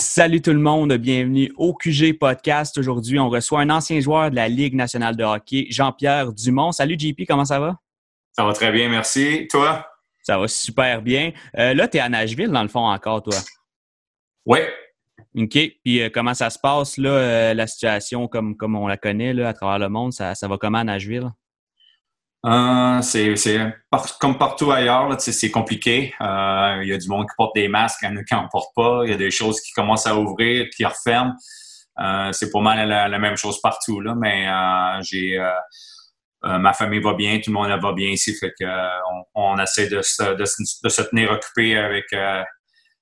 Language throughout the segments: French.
Salut tout le monde, bienvenue au QG Podcast. Aujourd'hui, on reçoit un ancien joueur de la Ligue nationale de hockey, Jean-Pierre Dumont. Salut JP, comment ça va? Ça va très bien, merci. Toi? Ça va super bien. Euh, là, tu es à Nashville, dans le fond, encore, toi? Oui. OK. Puis euh, comment ça se passe, là, euh, la situation comme, comme on la connaît là, à travers le monde? Ça, ça va comment à Nashville? Euh, c'est comme partout ailleurs, c'est compliqué. Euh, il y a du monde qui porte des masques, il y en a qui n'en portent pas. Il y a des choses qui commencent à ouvrir, qui referment. Euh, c'est pas mal la, même chose partout, là, mais j'ai ma famille va bien, tout le monde va bien ici, fait on, essaie de se, de, se tenir occupé avec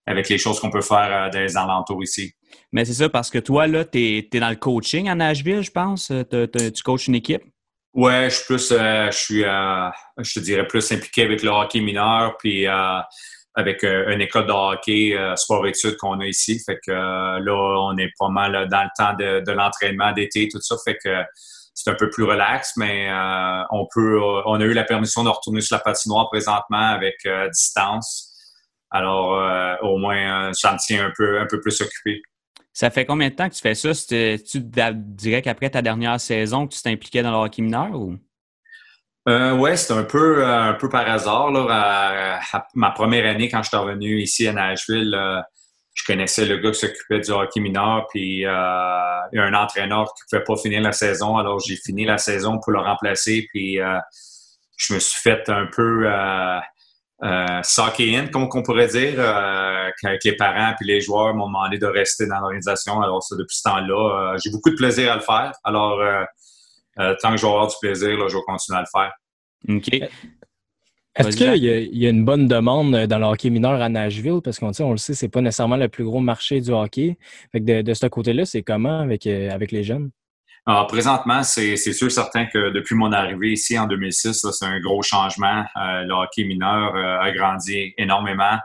avec les choses qu'on peut faire les alentours ici. Mais c'est ça, parce que toi, là, tu es, dans le coaching à Nashville, je pense. tu coaches une équipe? Ouais, je suis plus, euh, je suis, euh, te dirais plus impliqué avec le hockey mineur, puis euh, avec une école de hockey sport-études qu'on a ici. Fait que là, on est pas mal dans le temps de, de l'entraînement d'été, tout ça. Fait que c'est un peu plus relax, mais on peut, on a eu la permission de retourner sur la patinoire présentement avec distance. Alors, au moins, ça me tient un peu, un peu plus occupé. Ça fait combien de temps que tu fais ça? Tu dirais qu'après ta dernière saison que tu t'impliquais dans le hockey mineur ou? Euh, oui, c'est un peu, euh, un peu par hasard. Là, ma première année, quand je suis revenu ici à Nashville, euh, je connaissais le gars qui s'occupait du hockey mineur, puis un entraîneur qui ne pouvait pas finir la saison. Alors, j'ai fini la saison pour le remplacer, puis je me suis fait un peu euh, in, comme on pourrait dire, euh, avec les parents puis les joueurs m'ont demandé de rester dans l'organisation. Alors, ça, depuis ce temps-là, euh, j'ai beaucoup de plaisir à le faire. Alors, euh, tant que je vais avoir du plaisir, là, je vais continuer à le faire. OK. Est-ce qu'il y, y, a une bonne demande dans le hockey mineur à Nashville? Parce qu'on on le sait, c'est pas nécessairement le plus gros marché du hockey. Fait de, de ce côté-là, c'est comment avec, avec les jeunes? Alors, présentement, c'est sûr certain que depuis mon arrivée ici en 2006, c'est un gros changement. Euh, le hockey mineur euh, a grandi énormément.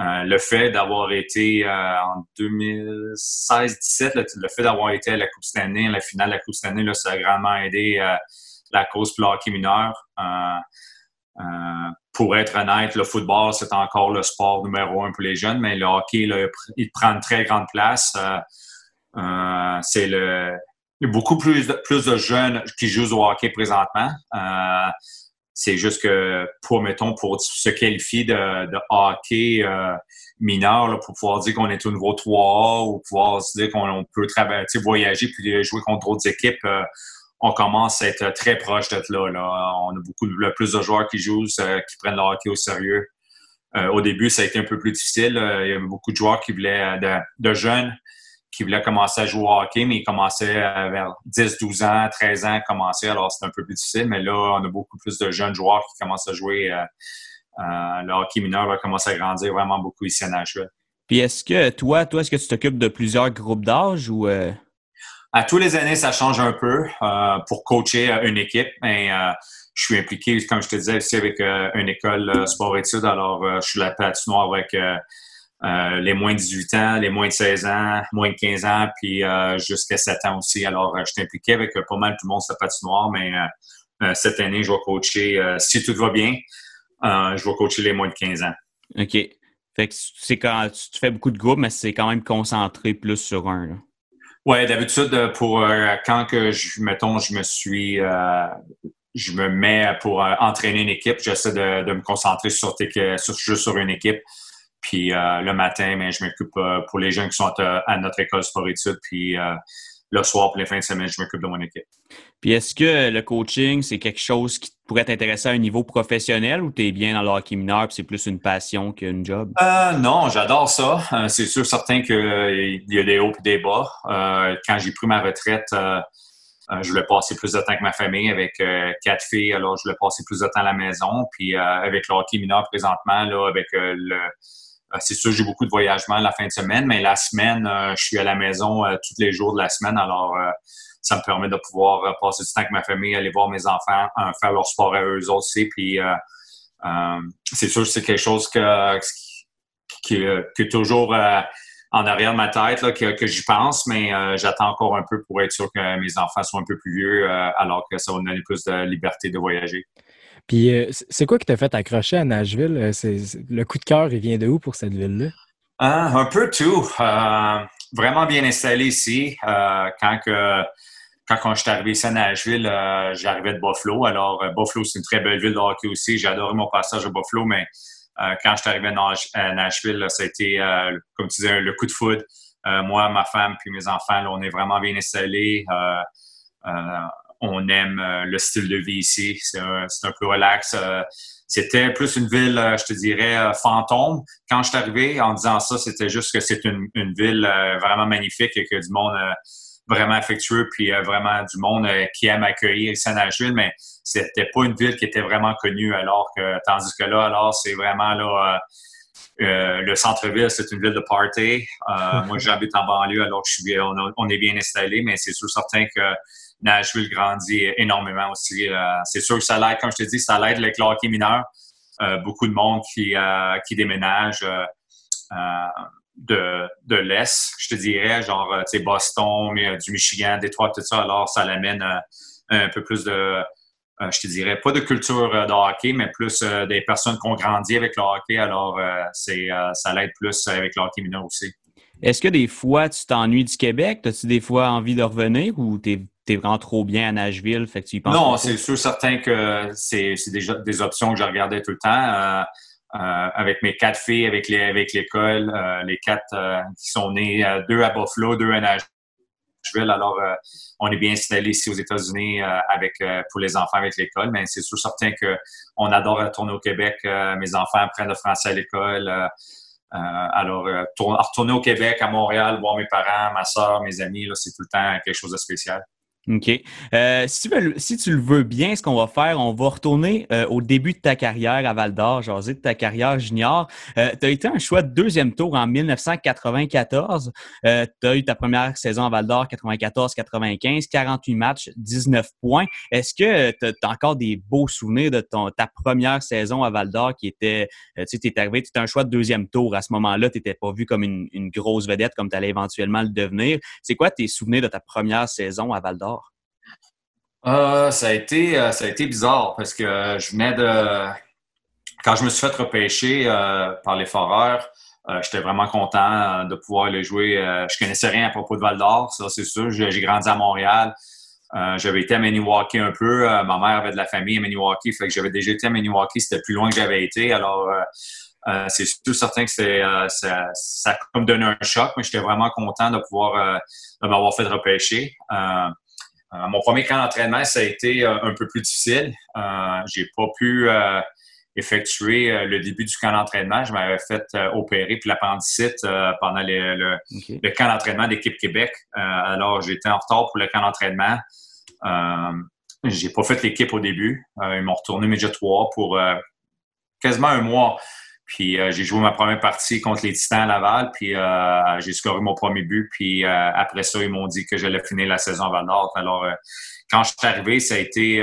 Euh, le fait d'avoir été en 2016-17, le, fait d'avoir été à la Coupe Stanley, à la finale de la Coupe Stanley, là, ça a grandement aidé la cause pour le hockey mineur. pour être honnête, le football, c'est encore le sport numéro un pour les jeunes, mais le hockey, là, il prend une très grande place. c'est le il y a beaucoup plus de, jeunes qui jouent au hockey présentement. Euh, c'est juste que pour, mettons, pour se qualifier de, hockey euh, mineur, pour pouvoir dire qu'on est au niveau 3A ou pouvoir se dire qu'on peut travailler, voyager puis jouer contre d'autres équipes, euh, on commence à être très proche d'être là. On a beaucoup plus de joueurs qui jouent, qui prennent le hockey au sérieux. au début, ça a été un peu plus difficile. Il y avait beaucoup de joueurs qui voulaient, de jeunes qui voulait commencer à jouer au hockey, mais il commençait vers 10, 12 ans, 13 ans, commencer. Alors, c'est un peu plus difficile, mais là, on a beaucoup plus de jeunes joueurs qui commencent à jouer. Euh, euh, le hockey mineur va commencer à grandir vraiment beaucoup ici à Nashville. Puis est-ce que toi, toi, est-ce que tu t'occupes de plusieurs groupes d'âge ou euh? À tous les années, ça change un peu pour coacher une équipe. Mais, je suis impliqué, comme je te disais, aussi avec une école sport-études. Alors, je suis la patinoire avec euh, les moins de 18 ans, les moins de 16 ans, moins de 15 ans, puis euh, jusqu'à 7 ans aussi. Alors, euh, je suis impliqué avec pas mal tout le monde sur la patinoire, mais cette année, je vais coacher, si tout va bien, je vais coacher les moins de 15 ans. OK. Fait que c'est quand tu fais beaucoup de groupes, mais c'est quand même concentré plus sur un. Oui, d'habitude, pour quand que je, mettons, je me suis je me mets pour entraîner une équipe, j'essaie de, me concentrer sur, sur, juste sur une équipe. Puis euh, le matin, mais ben, je m'occupe euh, pour les jeunes qui sont à, notre école sport-études. Puis euh, le soir, pour les fins de semaine, je m'occupe de mon équipe. Puis est-ce que le coaching, c'est quelque chose qui pourrait t'intéresser à un niveau professionnel ou tu es bien dans le hockey mineur c'est plus une passion qu'une job? non, j'adore ça. c'est sûr, certain qu'il y a des hauts et des bas. quand j'ai pris ma retraite, je voulais passer plus de temps avec ma famille, avec quatre filles, alors je voulais passer plus de temps à la maison. Puis avec le hockey mineur présentement, là, avec le euh, c'est sûr, j'ai beaucoup de voyagements la fin de semaine, mais la semaine, euh, je suis à la maison euh, tous les jours de la semaine. Alors, ça me permet de pouvoir passer du temps avec ma famille, aller voir mes enfants, faire leur sport à eux aussi. Puis, c'est sûr, c'est quelque chose que, qui, est toujours en arrière de ma tête que, j'y pense, mais j'attends encore un peu pour être sûr que mes enfants soient un peu plus vieux, alors que ça va donner plus de liberté de voyager. Puis, euh, c'est quoi qui t'a fait accrocher à Nashville? Euh, le coup de cœur, il vient de où pour cette ville-là? un peu tout. vraiment bien installé ici. quand quand, je suis arrivé ici à Nashville, j'arrivais de Buffalo. Alors, Buffalo, c'est une très belle ville de hockey aussi. J'ai adoré mon passage à Buffalo, mais quand je suis arrivé à Nashville, ça a été, comme tu disais, le coup de foudre. moi, ma femme, puis mes enfants, on est vraiment bien installés on aime euh, le style de vie ici. C'est un, peu relax. Euh, c'était plus une ville, euh, je te dirais, fantôme. Quand je suis arrivé, en disant ça, c'était juste que c'est une, ville vraiment magnifique et que du monde vraiment affectueux, puis vraiment du monde qui aime accueillir ici à Nashville, mais c'était pas une ville qui était vraiment connue, alors que, tandis que là, alors, c'est vraiment là, le centre-ville, c'est une ville de party. moi, j'habite en banlieue, alors je suis, on, on, est bien installé, mais c'est sûr certain que Nashville grandit énormément aussi. Euh, c'est sûr que ça l'aide, comme je te dis, ça l'aide avec le hockey mineur. Euh, beaucoup de monde qui, euh, qui déménage de, de l'Est, je te dirais, genre, tu sais, Boston, du Michigan, Détroit, tout ça. Alors, ça l'amène un peu plus de, je te dirais, pas de culture de hockey, mais plus des personnes qui ont grandi avec le hockey. Alors, c'est, ça l'aide plus avec le hockey mineur aussi. Est-ce que des fois, tu t'ennuies du Québec? As-tu des fois envie de revenir ou tu es vraiment trop bien à Nashville, fait que tu y penses Non, c'est sûr certain que c'est déjà des options que je regardais tout le temps. Euh, euh, avec mes quatre filles, avec les avec l'école, euh, les quatre qui sont nées, deux à Buffalo, deux à Nashville. Alors, on est bien installé ici aux États-Unis avec pour les enfants avec l'école, mais c'est sûr certain que on adore retourner au Québec. mes enfants apprennent le français à l'école. alors, retourner au Québec, à Montréal, voir mes parents, ma soeur, mes amis, c'est tout le temps quelque chose de spécial. OK. Euh, si, tu le veux bien, ce qu'on va faire, on va retourner euh, au début de ta carrière à Val d'Or, jaser de ta carrière junior. Euh, tu as été un choix de deuxième tour en 1994. tu as eu ta première saison à Val d'Or, 94-95, 48 matchs, 19 points. Est-ce que tu as, encore des beaux souvenirs de ton, ta première saison à Val d'Or qui était, tu sais, tu es arrivé, tu étais un choix de deuxième tour. À ce moment-là, tu n'étais pas vu comme une, une grosse vedette comme tu allais éventuellement le devenir. C'est quoi tes souvenirs de ta première saison à Val d'Or? Euh, ça, a été, euh, ça a été bizarre parce que je venais de. Quand je me suis fait repêcher euh, par les Foreurs, j'étais vraiment content de pouvoir aller jouer. je connaissais rien à propos de Val d'Or, ça c'est sûr. J'ai grandi à Montréal. j'avais été à Maniwaki un peu. ma mère avait de la famille à Maniwaki, j'avais déjà été à Maniwaki. C'était plus loin que j'avais été. Alors, c'est tout certain que ça, ça a donné un choc, mais j'étais vraiment content de pouvoir m'avoir fait repêcher. Euh, mon premier camp d'entraînement, ça a été euh, un peu plus difficile. Euh, j'ai pas pu effectuer le début du camp d'entraînement. Je m'avais fait opérer puis l'appendicite pendant le, camp d'entraînement d'équipe Québec. alors, j'étais en retard pour le camp d'entraînement. j'ai pas fait l'équipe au début. ils m'ont retourné Média 3 pour quasiment un mois. Puis euh, j'ai joué ma première partie contre les Titans à Laval, puis euh, j'ai scoré mon premier but. Puis euh, après ça, ils m'ont dit que j'allais finir la saison à Val-d'Or. Alors, quand je suis arrivé, ça a été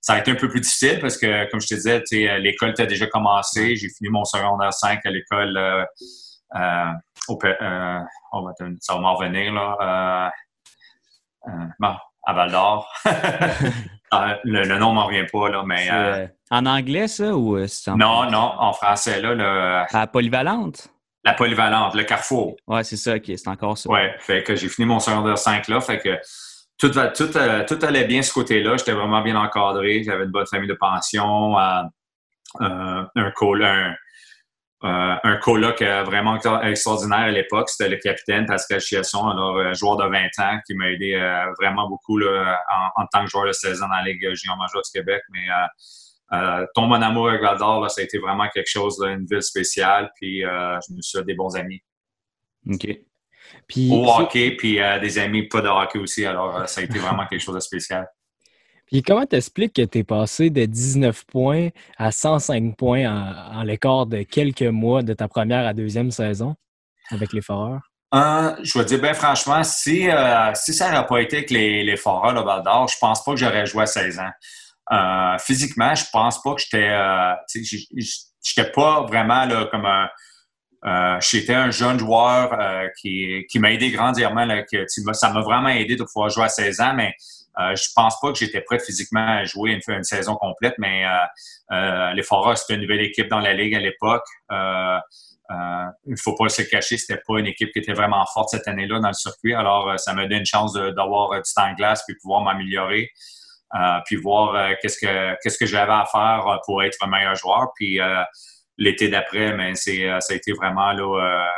ça a été un peu plus difficile parce que, comme je te disais, l'école a déjà commencé. J'ai fini mon secondaire 5 à l'école. Au, ça va m'en revenir, là. bon, à Val d'Or. Ah, le, le, nom m'en revient pas, là, mais. Euh, euh, en anglais, ça, ou euh, c'est en Non, non, en français, là. Le... La polyvalente? La polyvalente, le carrefour. Ouais, c'est ça, OK, c'est encore ça. Ouais, fait que j'ai fini mon secondaire 5 là, fait que tout, tout, tout allait bien ce côté-là. J'étais vraiment bien encadré. J'avais une bonne famille de pension, un, call, un, euh, un coloc euh, vraiment extraordinaire à l'époque, c'était le capitaine Pascal Chiasson, alors un joueur de 20 ans qui m'a aidé euh, vraiment beaucoup en, tant que joueur de 16 ans dans la Ligue junior majeure du Québec. Mais euh, ton mon amour avec Valdor, ça a été vraiment quelque chose, une ville spéciale, puis je me suis fait des bons amis. OK. Puis, Au hockey, puis des amis pas de hockey aussi, alors ça a été vraiment quelque chose de spécial. Puis comment t'expliques que tu es passé de 19 points à 105 points en, l'écart de quelques mois de ta première à deuxième saison avec les Foreurs? Euh, je vais dire bien franchement, si, euh, si ça n'aurait pas été avec les, les Foreurs de Val d'Or, je pense pas que j'aurais joué à 16 ans. Euh, physiquement, je pense pas que j'étais. j'étais pas vraiment là, comme un. j'étais un jeune joueur qui, qui m'a aidé grandièrement. ça m'a vraiment aidé de pouvoir jouer à 16 ans, mais euh, je pense pas que j'étais prêt physiquement à jouer une, une saison complète, mais euh, euh, les Foreurs, c'était une nouvelle équipe dans la Ligue à l'époque. il ne faut pas se cacher, c'était pas une équipe qui était vraiment forte cette année-là dans le circuit. Alors, ça m'a donné une chance d'avoir du temps de glace puis pouvoir m'améliorer. puis voir qu'est-ce que qu'est-ce que j'avais à faire pour être un meilleur joueur. Puis l'été d'après, mais c'est ça a été vraiment là,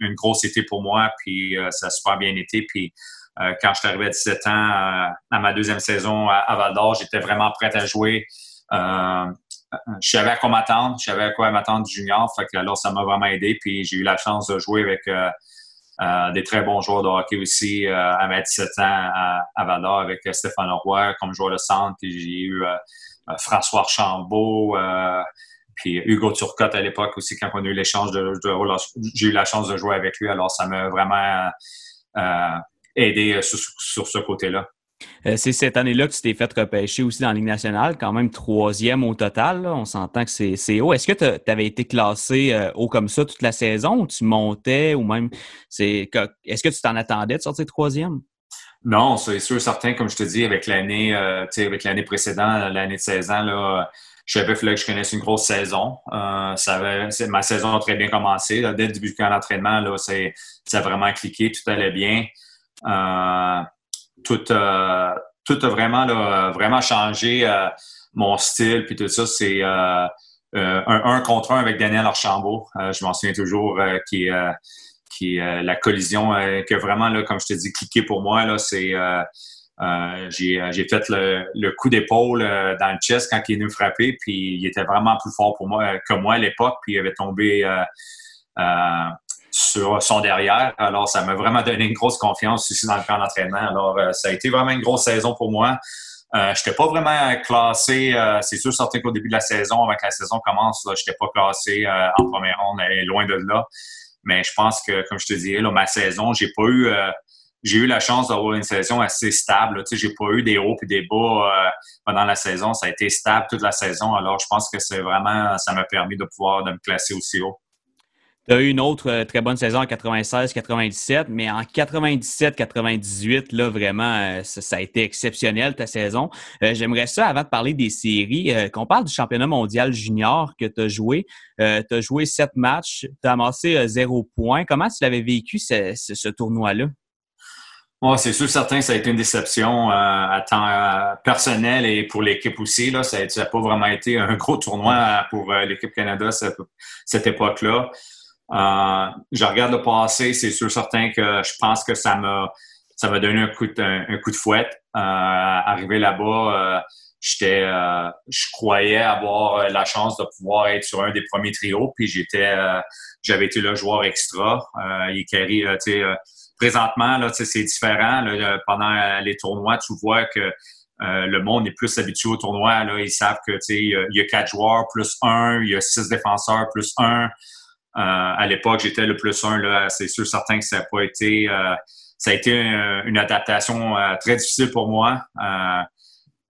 une grosse été pour moi. Puis ça a super bien été. Puis quand je suis arrivé à 17 ans, à ma deuxième saison à, Val d'Or, j'étais vraiment prêt à jouer je savais à quoi m'attendre, je savais à quoi m'attendre du junior. Fait alors, ça m'a vraiment aidé. Puis j'ai eu la chance de jouer avec euh, euh, des très bons joueurs de hockey aussi euh, à 17 ans à, à Val avec Stéphane Roy comme joueur de centre. Puis j'ai eu François Chambault, puis Hugo Turcotte à l'époque aussi, quand on a eu l'échange de, j'ai eu la chance de jouer avec lui. Alors, ça m'a vraiment aidé sur ce côté-là. Euh, c'est cette année-là que tu t'es fait repêcher aussi dans la Ligue nationale, quand même troisième au total. On s'entend que c'est haut. Est-ce que tu avais été classé euh, haut comme ça toute la saison ou tu montais ou même. Est-ce que tu t'en attendais de sortir troisième? Non, c'est sûr, certain, comme je te dis, avec l'année euh, avec l'année précédente, l'année de 16 ans, là, je savais que je connaisse une grosse saison. ça ma saison a très bien commencé. Dès le début du camp d'entraînement, ça a vraiment cliqué, tout allait bien tout, euh, tout a vraiment, vraiment changé euh, mon style, puis tout ça. C'est euh, un, un, contre un avec Daniel Archambault. je m'en souviens toujours qui qui la collision qui a vraiment, là, comme je te dis, cliqué pour moi. Là, c'est j'ai fait le, coup d'épaule dans le chest quand il est venu frapper, puis il était vraiment plus fort pour moi que moi à l'époque, puis il avait tombé sur son derrière. Alors, ça m'a vraiment donné une grosse confiance ici dans le camp d'entraînement. Alors, euh, ça a été vraiment une grosse saison pour moi. Euh, je n'étais pas vraiment classé, euh, c'est sûr, certain qu'au début de la saison, avant que la saison commence, je n'étais pas classé en première ronde, loin de là. Mais je pense que, comme je te disais, ma saison, j'ai pas eu j'ai eu la chance d'avoir une saison assez stable. Tu sais, j'ai pas eu des hauts et des bas pendant la saison. Ça a été stable toute la saison. Alors, je pense que c'est vraiment, ça m'a permis de pouvoir de me classer aussi haut. Tu as eu une autre euh, très bonne saison en 96-97, mais en 97-98, là, vraiment, euh, ça, a été exceptionnel ta saison. Euh, j'aimerais ça, avant de parler des séries, qu'on parle du championnat mondial junior que tu as joué. tu as joué sept matchs, tu as amassé zéro point. Comment tu l'avais vécu, ce, tournoi-là? Moi, c'est sûr, certain ça a été une déception à temps personnel et pour l'équipe aussi. Là, ça n'a pas vraiment été un gros tournoi pour l'équipe Canada cette, cette époque-là. Euh, je regarde le passé, c'est sûr certain que je pense que ça m'a ça m'a donné un coup de, un, coup de fouette. Euh, arrivé là-bas, euh, j'étais je croyais avoir la chance de pouvoir être sur un des premiers trios, puis j'étais j'avais été le joueur extra. il carry, présentement, là, c'est différent. pendant les tournois, tu vois que le monde est plus habitué au tournoi. Là. Ils savent que il y a quatre joueurs plus un, il y a six défenseurs plus un. Euh, à l'époque, j'étais le plus un. C'est sûr, certain que ça n'a pas été. Euh, ça a été une, adaptation euh, très difficile pour moi.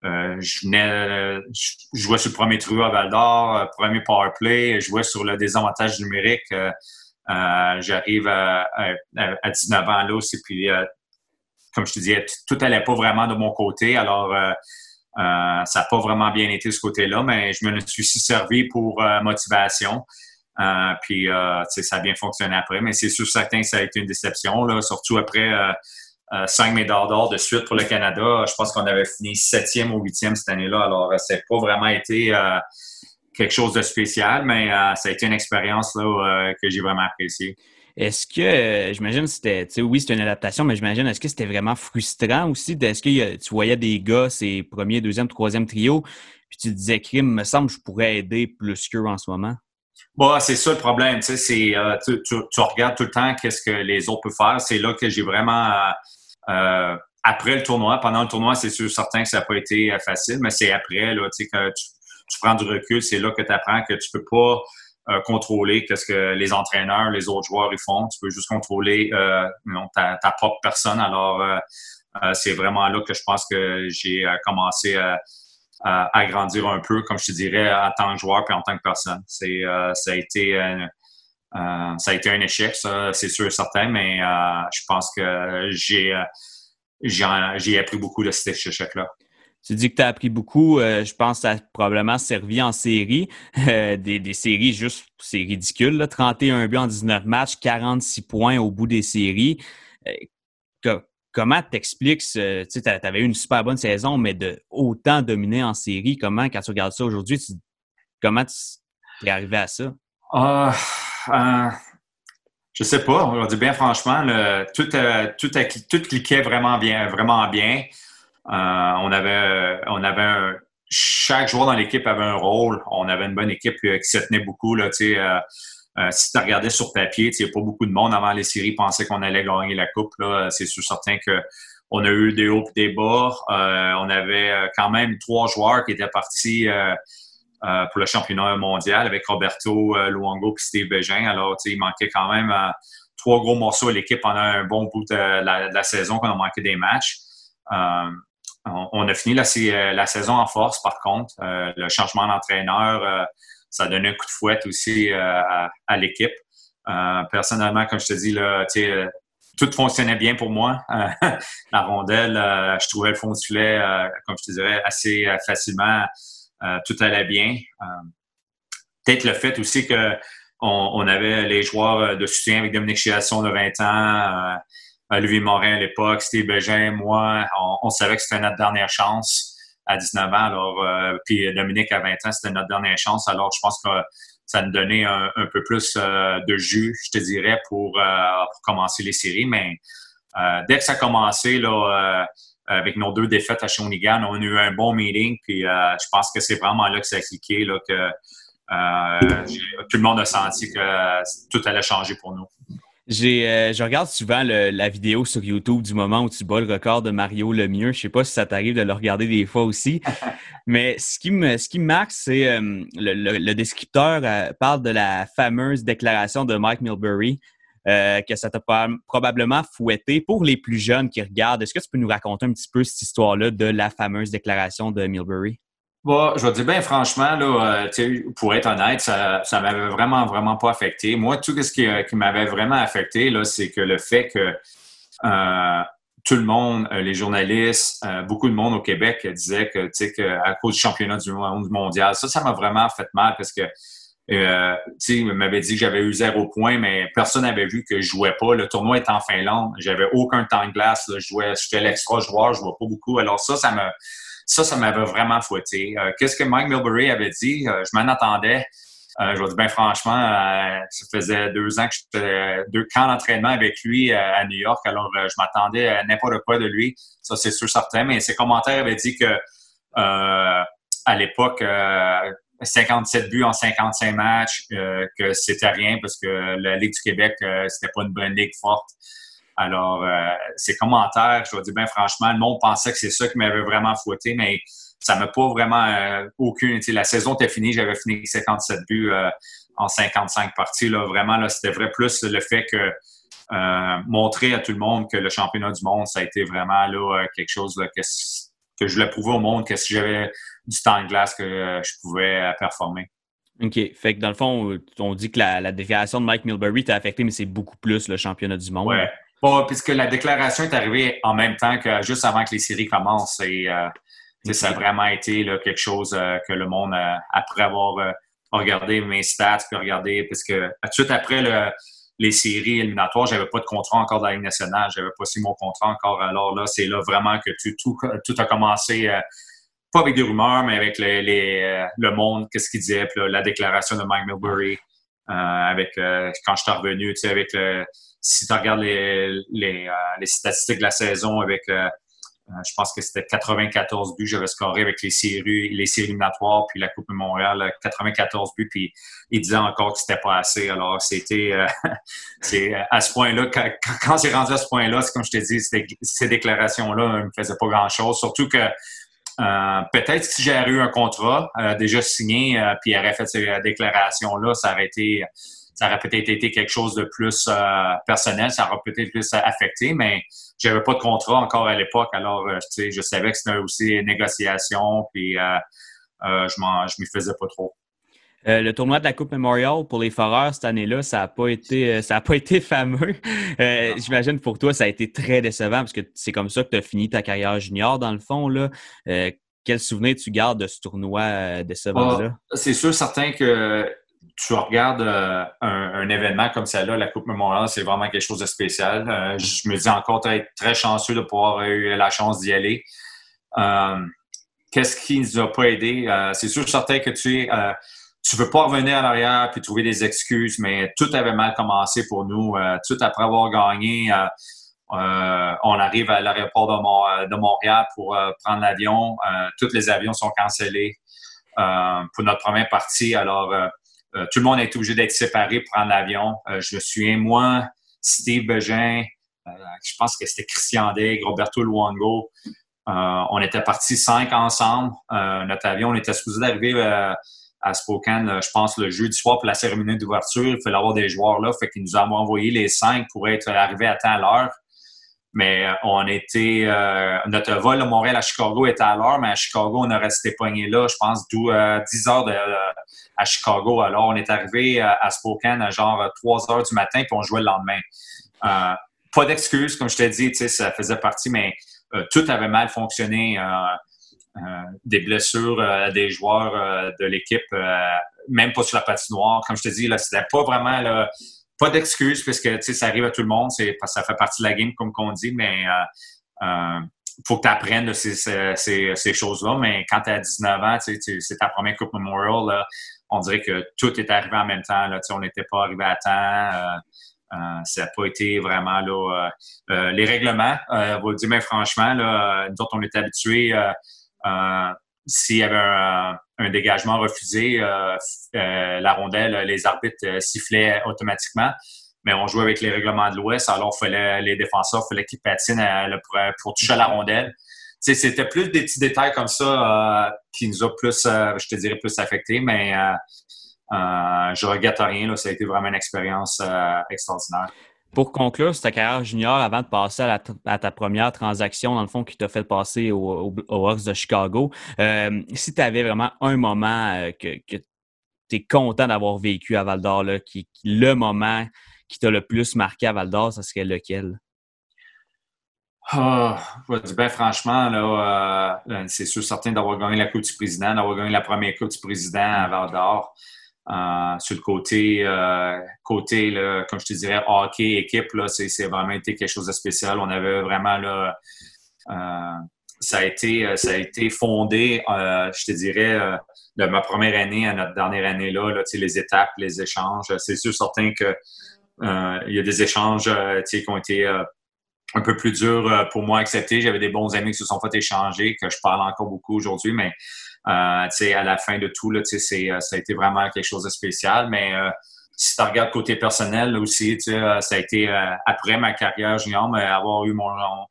je venais, jouais sur le premier trio à Val d'Or, premier power play, je jouais sur le désavantage numérique. J'arrive à, 19 ans là aussi, puis comme je te disais, tout n'allait pas vraiment de mon côté. Alors, ça n'a pas vraiment bien été ce côté-là, mais je me suis servi pour motivation. Euh, puis euh, ça a bien fonctionné après, mais c'est sûr certain que ça a été une déception, là, surtout après euh, cinq médailles d'or de suite pour le Canada. Je pense qu'on avait fini septième ou huitième cette année-là. Alors, ça n'a pas vraiment été quelque chose de spécial, mais ça a été une expérience là, que j'ai vraiment appréciée. Est-ce que, j'imagine, c'était, oui, c'était une adaptation, mais j'imagine, est-ce que c'était vraiment frustrant aussi? Est-ce que tu voyais des gars, ces premiers, deuxième, troisième trio, puis tu disais, crime, me semble, je pourrais aider plus qu'eux en ce moment? Bon, c'est ça le problème. Tu, sais, c'est, euh, tu, tu, regardes tout le temps qu'est-ce que les autres peuvent faire. C'est là que j'ai vraiment, euh, euh, après le tournoi, pendant le tournoi, c'est sûr certain que ça n'a pas été facile, mais c'est après, là, tu sais, que tu, tu, prends du recul, c'est là que tu apprends que tu peux pas contrôler qu'est-ce que les entraîneurs, les autres joueurs ils font. Tu peux juste contrôler non, ta, propre personne. Alors, c'est vraiment là que je pense que j'ai commencé à grandir un peu, comme je te dirais, en tant que joueur puis en tant que personne. Euh, ça a été euh, ça a été un échec, c'est sûr et certain, mais euh, je pense que j'ai, j'ai, appris beaucoup de cet échec-là. Tu dis que tu as appris beaucoup. je pense que ça a probablement servi en série. des, séries juste, c'est ridicule. 31 buts en 19 matchs, 46 points au bout des séries. comment t'expliques, tu avais eu une super bonne saison, mais de autant dominer en série, comment, quand tu regardes ça aujourd'hui, comment tu es arrivé à ça? Ah, euh, je sais pas. On dire bien franchement, tout, euh, tout, tout, cliquait vraiment bien, vraiment bien. Euh, on avait, on avait chaque joueur dans l'équipe avait un rôle. On avait une bonne équipe qui se tenait beaucoup. Là, si tu regardais sur papier, il n'y a pas beaucoup de monde avant les séries pensait qu'on allait gagner la coupe. C'est sûr certain que on a eu des hauts et des bas. on avait quand même trois joueurs qui étaient partis euh, pour le championnat mondial avec Roberto euh, Luongo et Steve Bégin. Alors, il manquait quand même euh, trois gros morceaux à l'équipe pendant un bon bout de la, saison qu'on a manqué des matchs. On, a fini la, saison en force, par contre. le changement d'entraîneur, ça a donné un coup de fouette aussi à, l'équipe. personnellement, comme je te dis, là, tout fonctionnait bien pour moi. la rondelle, je trouvais le fond comme je te dirais, assez facilement euh, tout allait bien. Euh, peut-être le fait aussi que on, avait les joueurs euh, de soutien avec Dominique Chiasson de 20 ans, Louis Morin à l'époque, Steve Bégin, moi, on, savait que c'était notre dernière chance à 19 ans. Alors, puis Dominique à 20 ans, c'était notre dernière chance. Alors, je pense que ça nous donnait un, peu plus de jus, je te dirais, pour, pour commencer les séries. Mais dès que ça a commencé, là, avec nos deux défaites à Shawinigan, on a eu un bon meeting. Puis euh, je pense que c'est vraiment là que ça a cliqué, là, que euh, tout le monde a senti que tout allait changer pour nous. Euh, je regarde souvent la vidéo sur YouTube du moment où tu bats le record de Mario Lemieux. Je ne sais pas si ça t'arrive de le regarder des fois aussi. Mais ce qui me, ce qui marque, c'est le, le, descripteur parle de la fameuse déclaration de Mike Milbury euh, que ça t'a probablement fouetté. Pour les plus jeunes qui regardent, est-ce que tu peux nous raconter un petit peu cette histoire-là de la fameuse déclaration de Milbury? Bon, je vais dire bien franchement, là, euh, pour être honnête, ça ne m'avait vraiment, vraiment pas affecté. Moi, tout ce qui, qui m'avait vraiment affecté, là, c'est que le fait que euh, tout le monde, les journalistes, beaucoup de monde au Québec disait que, à cause du championnat du monde mondial, ça, ça m'a vraiment fait mal parce que euh, il m'avait dit que j'avais eu zéro point, mais personne n'avait vu que je jouais pas. Le tournoi est en Finlande. J'avais aucun temps de glace. Je jouais, j'étais l'extra joueur, je vois pas beaucoup. Alors ça, ça me, ça, ça m'avait vraiment fouetté. Euh, qu'est-ce que Mike Milbury avait dit? Euh, je m'en attendais. Euh, je vais dire, bien franchement, ça faisait deux ans que j'étais deux camps d'entraînement avec lui à New York. Alors, je m'attendais à n'importe quoi de lui. Ça, c'est sûr certain. Mais ses commentaires avaient dit que à l'époque, 57 buts en 55 matchs, que c'était rien parce que la Ligue du Québec, c'était pas une bonne ligue forte. Alors, euh, ces commentaires, je dois dire bien franchement, le monde pensait que c'est ça qui m'avait vraiment fouetté, mais ça m'a pas vraiment euh, aucune. La saison était finie, j'avais fini 57 buts en 55 parties. Là, vraiment, là, c'était vrai plus le fait que montrer à tout le monde que le championnat du monde, ça a été vraiment là, quelque chose que, que je voulais prouver au monde que si j'avais du temps de glace que euh, je pouvais euh, performer. OK. Fait que dans le fond, on dit que la, déclaration de Mike Milbury t'a affecté, mais c'est beaucoup plus le championnat du monde. Oui. Bon, puisque la déclaration est arrivée en même temps que juste avant que les séries commencent. Et, euh, Ça a vraiment été là, quelque chose que le monde, après avoir regardé mes stats, puis regardé, parce que tout de suite après le, les séries éliminatoires, j'avais pas de contrat encore dans la Ligue nationale, j'avais pas signé mon contrat encore. Alors là, c'est là vraiment que tout, tout a commencé pas avec des rumeurs, mais avec les, euh, le monde, qu'est-ce qu'il disait, puis la déclaration de Mike Milbury, euh, avec euh, quand je suis revenu, tu sais, avec le, si tu regardes les, les, les, statistiques de la saison, avec, je pense que c'était 94 buts, j'avais scoré avec les séries, les séries éliminatoires, puis la Coupe de Montréal, 94 buts, puis il disait encore que c'était pas assez. Alors, c'était, à ce point-là, quand, quand c'est rendu à ce point-là, c'est comme je te dis, ces déclarations-là ne me faisaient pas grand-chose, surtout que euh, peut-être si j'avais eu un contrat euh, déjà signé, euh, puis aurait fait ces déclarations-là, ça aurait été, ça aurait peut-être été quelque chose de plus personnel, ça aurait peut-être plus affecté, mais j'avais pas de contrat encore à l'époque, alors je savais que c'était aussi une négociation, puis je m'en, je m'y faisais pas trop. Euh, le tournoi de la Coupe Memorial pour les Foreurs cette année-là, ça n'a pas été euh, ça a pas été fameux. Euh, j'imagine pour toi, ça a été très décevant parce que c'est comme ça que tu as fini ta carrière junior, dans le fond. Là. quel souvenir tu gardes de ce tournoi de ce là C'est sûr, certain que tu regardes un, événement comme celle-là, la Coupe Memorial, c'est vraiment quelque chose de spécial. je me dis encore être très chanceux de pouvoir eu la chance d'y aller. Qu'est-ce qui nous a pas aidé? c'est sûr, certain que tu es tu veux pas revenir en arrière puis trouver des excuses, mais tout avait mal commencé pour nous. Euh, tout après avoir gagné, euh, euh, on arrive à l'aéroport de, Montréal pour prendre l'avion. tous les avions sont cancellés pour notre première partie. Alors, tout le monde a été obligé d'être séparé pour prendre l'avion. je me souviens, moi, Steve Begin, je pense que c'était Christian Degg, Roberto Luongo. on était partis cinq ensemble. notre avion, on était supposé d'arriver à Spokane, euh, je pense, le jeudi soir pour la cérémonie d'ouverture. Il fallait avoir des joueurs là. Fait qu'ils nous ont envoyé les cinq pour être arrivés à temps à l'heure. Mais euh, on était. Euh, notre vol de Montréal à Chicago était à l'heure, mais à Chicago, on a resté poigné là, je pense, 10 heures à Chicago. Alors, on est arrivé à Spokane à genre 3 heures du matin, puis on jouait le lendemain. pas d'excuses, comme je t'ai dit, ça faisait partie, mais tout avait mal fonctionné. Euh, des blessures à euh, des joueurs euh, de l'équipe, même pas sur la patinoire. Comme je te dis, là, c'était pas vraiment là, pas d'excuses parce que ça arrive à tout le monde, c'est ça fait partie de la game, comme qu'on dit, mais euh, faut que tu apprennes ces, ces, ces choses-là. Mais quand tu as 19 ans, c'est ta première Coupe Memorial, on dirait que tout est arrivé en même temps. Là, on n'était pas arrivé à temps. ça n'a pas été vraiment là. les règlements, on va le dire, mais franchement, là, nous autres, on est habitués euh, s'il y avait un, dégagement refusé, euh, euh, la rondelle, les arbitres sifflaient automatiquement. Mais on jouait avec les règlements de l'Ouest, alors fallait, les défenseurs, il fallait qu'ils patinent pour, toucher à la rondelle. C'était plus des petits détails comme ça qui nous ont plus, je te dirais, plus affectés, mais je regrette rien. Ça a été vraiment une expérience extraordinaire. Pour conclure ta carrière junior, avant de passer à, ta première transaction, dans le fond, qui t'a fait passer au, au, de Chicago, euh, si tu avais vraiment un moment euh, que, tu es content d'avoir vécu à Val d'Or, qui, le moment qui t'a le plus marqué à Val d'Or, ça serait lequel? Oh, ben, franchement, là, euh, c'est sûr certain d'avoir gagné la Coupe du Président, d'avoir gagné la première Coupe du Président à Val d'Or. Euh, sur le côté, euh, côté comme je te dirais, hockey, équipe, c'est, vraiment été quelque chose de spécial. On avait vraiment là, euh, ça a été, ça a été fondé, je te dirais, de ma première année à notre dernière année là, là les étapes, les échanges. C'est sûr certain que il y a des échanges qui ont été un peu plus durs pour moi à accepter. J'avais des bons amis qui se sont fait échanger, que je parle encore beaucoup aujourd'hui, mais à la fin de tout, là, euh, ça a été vraiment quelque chose de spécial. Mais euh, si tu regardes côté personnel aussi, ça a été après ma carrière junior, mais avoir eu mon,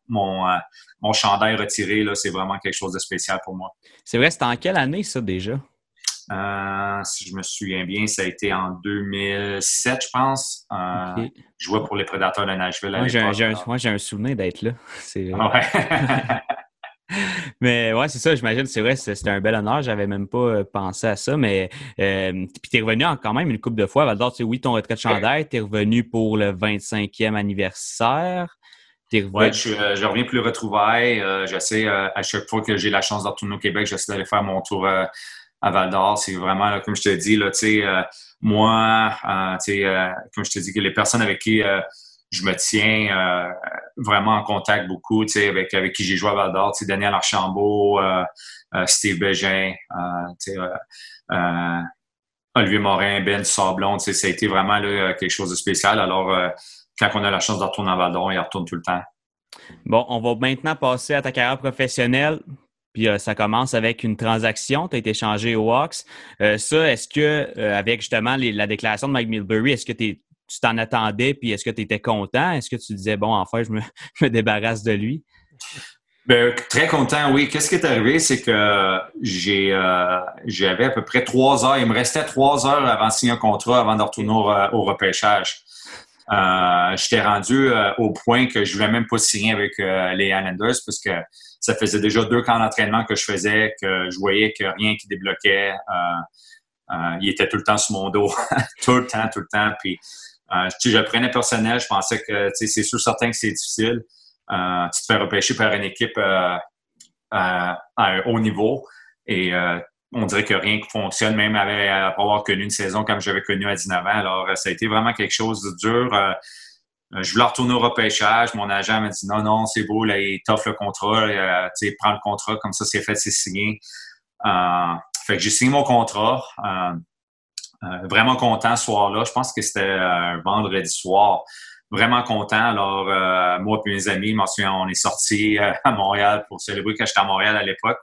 mon, mon chandail retiré, c'est vraiment quelque chose de spécial pour moi. C'est vrai, c'était en quelle année ça déjà? si je me souviens bien, ça a été en 2007, je pense. Je jouais pour les Prédateurs de Nashville. moi, j'ai un, souvenir d'être là. mais ouais, c'est ça, j'imagine, c'est vrai, c'était un bel honneur. J'avais même pas euh, pensé à ça. Mais euh, puis t'es revenu quand même une couple de fois. Val tu sais, oui, ton retrait de chandail, t'es revenu pour le 25e anniversaire. Es revenu... Ouais, je, reviens plus retrouvailles. Euh, j'essaie à chaque fois que j'ai la chance de retourner au Québec, j'essaie d'aller faire mon tour à Val d'Or. C'est vraiment, comme je te dis, là, tu sais, moi, tu sais, comme je te dis, que les personnes avec qui je me tiens euh, vraiment en contact beaucoup, tu avec, avec qui j'ai joué à Val d'Or, tu Daniel Archambault, euh, euh, Steve Bégin, Olivier Morin, Ben Sablon, tu ça a été vraiment quelque chose de spécial. Alors, quand on a la chance de retourner à Val d'Or, il retourne tout le temps. Bon, on va maintenant passer à ta carrière professionnelle. Puis ça commence avec une transaction, tu as été changé au Hawks. ça, est-ce que, avec justement la déclaration de Mike Milbury, est-ce que tu es tu t'en attendais, puis est-ce que tu étais content? Est-ce que tu disais, bon, enfin, je me, débarrasse de lui? Ben, très content, oui. Qu'est-ce qui est arrivé? C'est que euh, j'avais à peu près trois heures. Il me restait trois heures avant de signer un contrat, avant de retourner au, repêchage. Euh, j'étais rendu euh, au point que je ne voulais même pas signer avec les Islanders parce que ça faisait déjà deux camps d'entraînement que je faisais, que je voyais que rien qui débloquait. il était tout le temps sur mon dos, tout le temps, tout le temps. Puis euh, je le prenais personnel, je pensais que c'est sûr certain que c'est difficile. Euh, tu te fais repêcher par une équipe euh, à un haut niveau. Et on dirait que rien ne fonctionne, même après avoir connu une saison comme j'avais connu à 19 ans. Alors, ça a été vraiment quelque chose de dur. je voulais retourner au repêchage. Mon agent m'a dit non, non, c'est beau, là, il t'offre le contrat. tu sais, prends le contrat, comme ça, c'est fait, c'est signé. fait que j'ai signé mon contrat. Euh, vraiment content ce soir-là. Je pense que c'était un vendredi soir. Vraiment content. Alors, euh, moi et mes amis, on est sortis euh, à Montréal pour célébrer quand j'étais à Montréal à l'époque.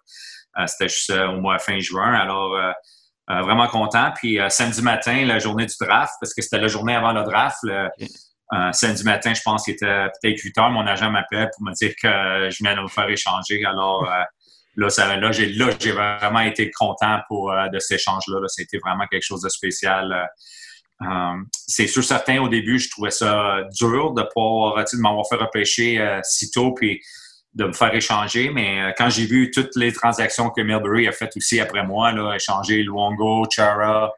c'était juste au mois fin juin. Alors, vraiment content. Puis samedi matin, la journée du draft, parce que c'était la journée avant le draft. samedi matin, je pense qu'il était peut-être 8 heures. Mon agent m'appelle pour me dire que je venais de me faire échanger. Alors, là, ça, là, j'ai, là, j'ai vraiment été content pour, euh, de cet échange-là. Là. C'était vraiment quelque chose de spécial. Euh, euh, c'est sûr, certain, au début, je trouvais ça dur de pouvoir, de m'avoir fait repêcher si tôt puis de me faire échanger. Mais quand j'ai vu toutes les transactions que Milbury a faites aussi après moi, là, échanger Luongo, Chara,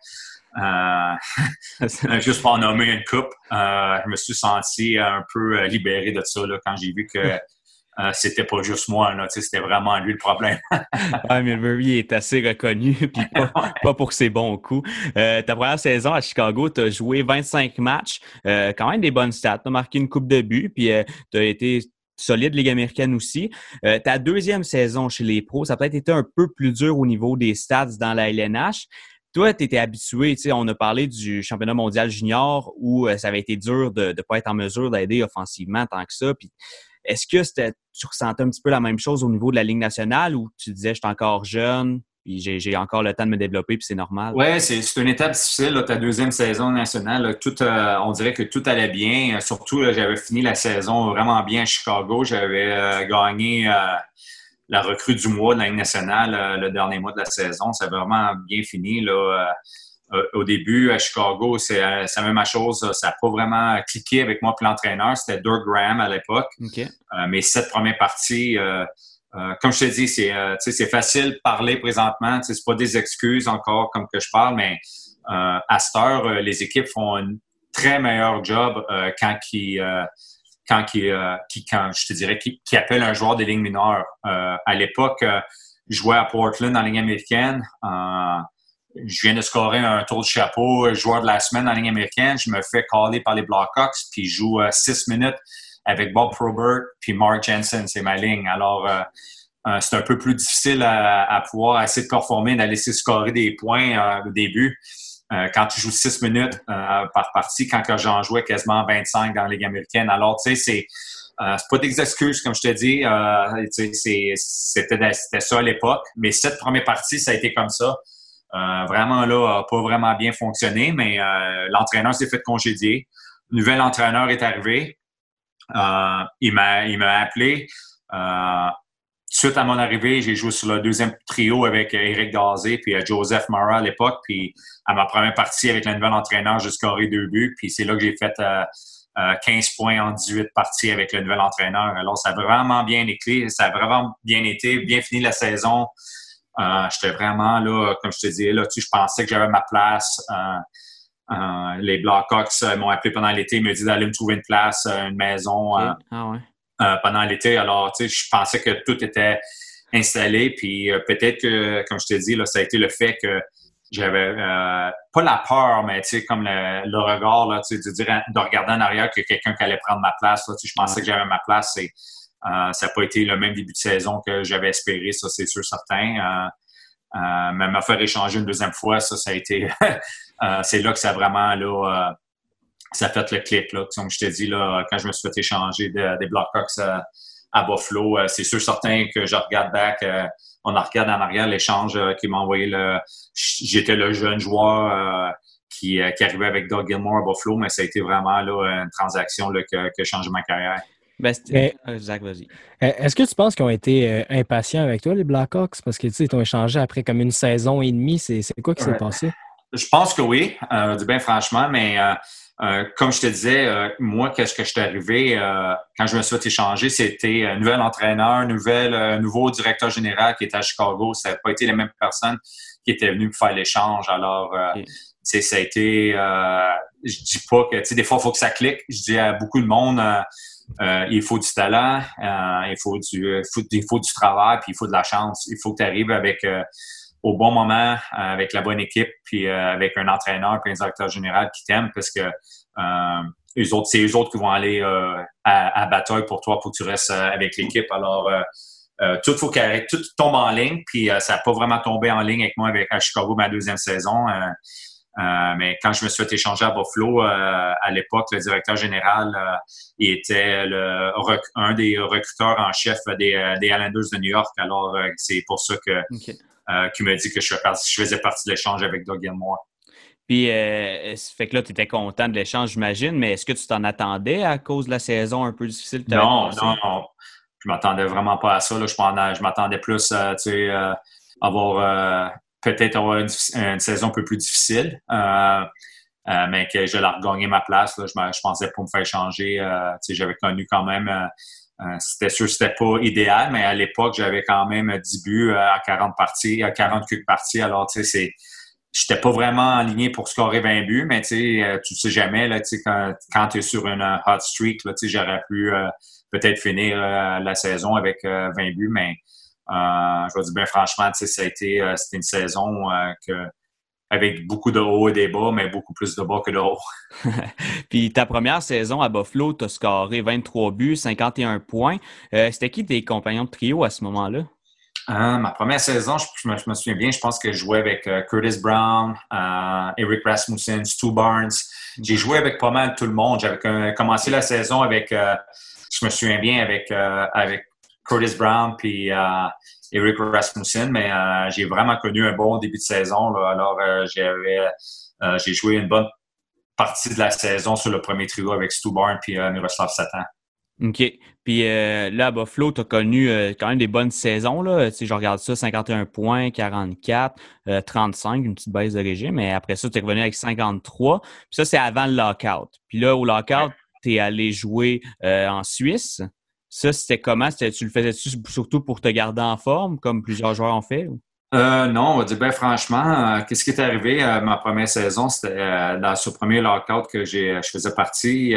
juste pour en nommer une coupe, je me suis senti un peu libéré de ça là, quand j'ai vu que Euh, c'était pas juste moi, c'était vraiment lui le problème. ouais, Milbury est assez reconnu, puis pas, pour ses bons coups. Euh, ta première saison à Chicago, tu as joué 25 matchs, euh, quand même des bonnes stats. Tu as marqué une coupe de buts, puis tu as été solide Ligue américaine aussi. ta deuxième saison chez les pros, ça a peut-être été un peu plus dur au niveau des stats dans la LNH. Toi, tu étais habitué, on a parlé du championnat mondial junior où ça avait été dur de ne pas être en mesure d'aider offensivement tant que ça. Puis est-ce que tu ressentais un petit peu la même chose au niveau de la Ligue nationale ou tu disais, je suis encore jeune, puis j'ai encore le temps de me développer, puis c'est normal? Oui, c'est une étape difficile, ta deuxième saison nationale. tout, euh, on dirait que tout allait bien. Surtout, j'avais fini la saison vraiment bien à Chicago. J'avais euh, gagné euh, la recrue du mois de la Ligue nationale le dernier mois de la saison. Ça a vraiment bien fini. Là, euh, au début, à Chicago, c'est euh, la même chose. Ça n'a pas vraiment cliqué avec moi, l'entraîneur. C'était Dirk Graham à l'époque. Okay. Euh, mais cette première partie, comme je te dis, c'est facile de parler présentement. C'est pas des excuses encore comme que je parle, mais à cette heure, les équipes font un très meilleur job quand ils quand, qui, quand je te dirais, qui, qui appellent un joueur des lignes mineures. à l'époque, je jouais à Portland en ligne américaine je viens de scorer un tour de chapeau, joueur de la semaine en ligne américaine. Je me fais caller par les Blackhawks, puis je joue euh, six minutes avec Bob Probert puis Mark Jensen, c'est ma ligne. Alors, euh, euh, c'est un peu plus difficile à, pouvoir essayer de performer, d'aller laisser scorer des points au début. quand tu joues six minutes par partie, quand j'en jouais quasiment 25 dans la Ligue américaine. Alors, tu sais, c'est c'est pas des excuses, comme je te dis. c'était ça à l'époque. Mais cette première partie, ça a été comme ça. Euh, vraiment là, pas vraiment bien fonctionné, mais euh, l'entraîneur s'est fait congédier. nouvel entraîneur est arrivé. Euh, il m'a appelé. suite à mon arrivée, j'ai joué sur le deuxième trio avec Eric Gazé puis Joseph Mara à l'époque. Puis à ma première partie avec le nouvel entraîneur, j'ai scoré deux buts. Puis c'est là que j'ai fait 15 points en 18 parties avec le nouvel entraîneur. Alors, ça a vraiment bien été. Ça a vraiment bien été, bien fini la saison. Euh, j'étais vraiment là, comme je te disais, là, tu, je pensais que j'avais ma place. Euh, euh, les Blackhawks m'ont appelé pendant l'été, ils m'ont dit d'aller me trouver une place, une maison ah pendant l'été. Alors, tu sais, je pensais que tout était installé. Puis peut-être que, comme je te dis, là, ça a été le fait que j'avais pas la peur, mais tu sais, comme le, regard, là, tu sais, de, dire, de regarder en arrière que quelqu'un qui allait prendre ma place. Là, tu sais, je pensais que j'avais ma place. Et, euh, ça n'a pas été le même début de saison que j'avais espéré, ça c'est sûr certain. Euh, euh, mais me faire échanger une deuxième fois, ça, ça a été. c'est là que ça a vraiment là, ça a fait le clic. Là. Comme je t'ai dit, là, quand je me suis fait échanger des Blackhawks à, à Buffalo, c'est sûr certain que je regarde back. on en regarde en arrière l'échange qui m'a envoyé le. J'étais le jeune joueur. qui, qui, arrivait avec Doug Gilmore à Buffalo, mais ça a été vraiment là, une transaction qui a changé ma carrière. Ben, euh, Zach, vas-y. Euh, est-ce que tu penses qu'ils ont été euh, impatients avec toi, les Blackhawks? Parce que tu t'ont échangé après comme une saison et demie. C'est quoi qui s'est passé? Je pense que oui, du bien franchement, mais comme je te disais, moi, qu'est-ce que je suis arrivé quand je me suis fait échanger, c'était un nouvel entraîneur, nouvel, nouveau directeur général qui était à Chicago. Ça n'a pas été les mêmes personnes qui étaient venues pour faire l'échange. Alors, ça a été, je dis pas que, tu sais, des fois, il faut que ça clique. Je dis à beaucoup de monde, il faut du talent, il, faut du, il faut du travail, puis il faut de la chance. Il faut que tu arrives avec au bon moment, avec la bonne équipe, puis avec un entraîneur, puis un directeur général qui t'aime, parce que c'est eux autres qui vont aller à, bataille pour toi pour que tu restes avec l'équipe. Alors, euh, tout faut tout tombe en ligne, puis euh, ça n'a pas vraiment tombé en ligne avec moi avec à Chicago ma deuxième saison. Euh, mais quand je me suis fait échanger à Buffalo, à l'époque, le directeur général il était le, un des recruteurs en chef des, des Islanders de New York. Alors, c'est pour ça que qu'il m'a dit que je, je faisais partie de l'échange avec Doug Gilmore. Puis, fait que là, tu étais content de l'échange, j'imagine, mais est-ce que tu t'en attendais à cause de la saison un peu difficile? non, non, non je m'attendais vraiment pas à ça. Là. Je m'attendais plus à euh, avoir euh, peut-être avoir une, saison un peu plus difficile. Euh, mais que je la regagner ma place. Là. Je, pensais pas me faire changer. j'avais connu quand même. c'était sûr que c'était pas idéal, mais à l'époque, j'avais quand même 10 buts à 40 parties, à 40 parties. Alors, tu sais, c'est j'étais pas vraiment aligné pour scorer 20 buts, mais tu sais, tu sais jamais, là, quand, quand tu es sur une hot streak, là, j'aurais pu peut-être finir euh, la saison avec 20 euh, buts, mais euh, je vais dire bien franchement, ça a été c'était une saison que avec beaucoup de hauts et des bas, mais beaucoup plus de bas que de hauts. Puis ta première saison à Buffalo, tu as scoré 23 buts, 51 points. C'était qui tes compagnons de trio à ce moment-là? ma première saison, je, me, souviens bien, je pense que je jouais avec Curtis Brown, Eric Rasmussen, Stu Barnes. J'ai joué avec pas mal tout le monde. J'avais commencé la saison avec je me souviens bien avec, euh, avec Curtis Brown puis euh, Eric Rasmussen, mais euh, j'ai vraiment connu un bon début de saison. Alors, j'ai joué une bonne partie de la saison sur le premier trio avec Stu Barnes puis Miroslav Satan. OK. Puis là, à Buffalo, tu as connu quand même des bonnes saisons. Là. Tu je regarde ça, 51 points, 44, 35, une petite baisse de régime. Mais après ça, tu es revenu avec 53. Puis ça, c'est avant le lockout. Puis là, au lockout, tu es allé jouer euh, en Suisse. Ça, c'était comment? Tu le faisais surtout pour te garder en forme, comme plusieurs joueurs ont fait? Euh, non, on va dire bien franchement, euh, qu'est-ce qui est arrivé à ma première saison? C'était dans ce premier lockout que je faisais partie.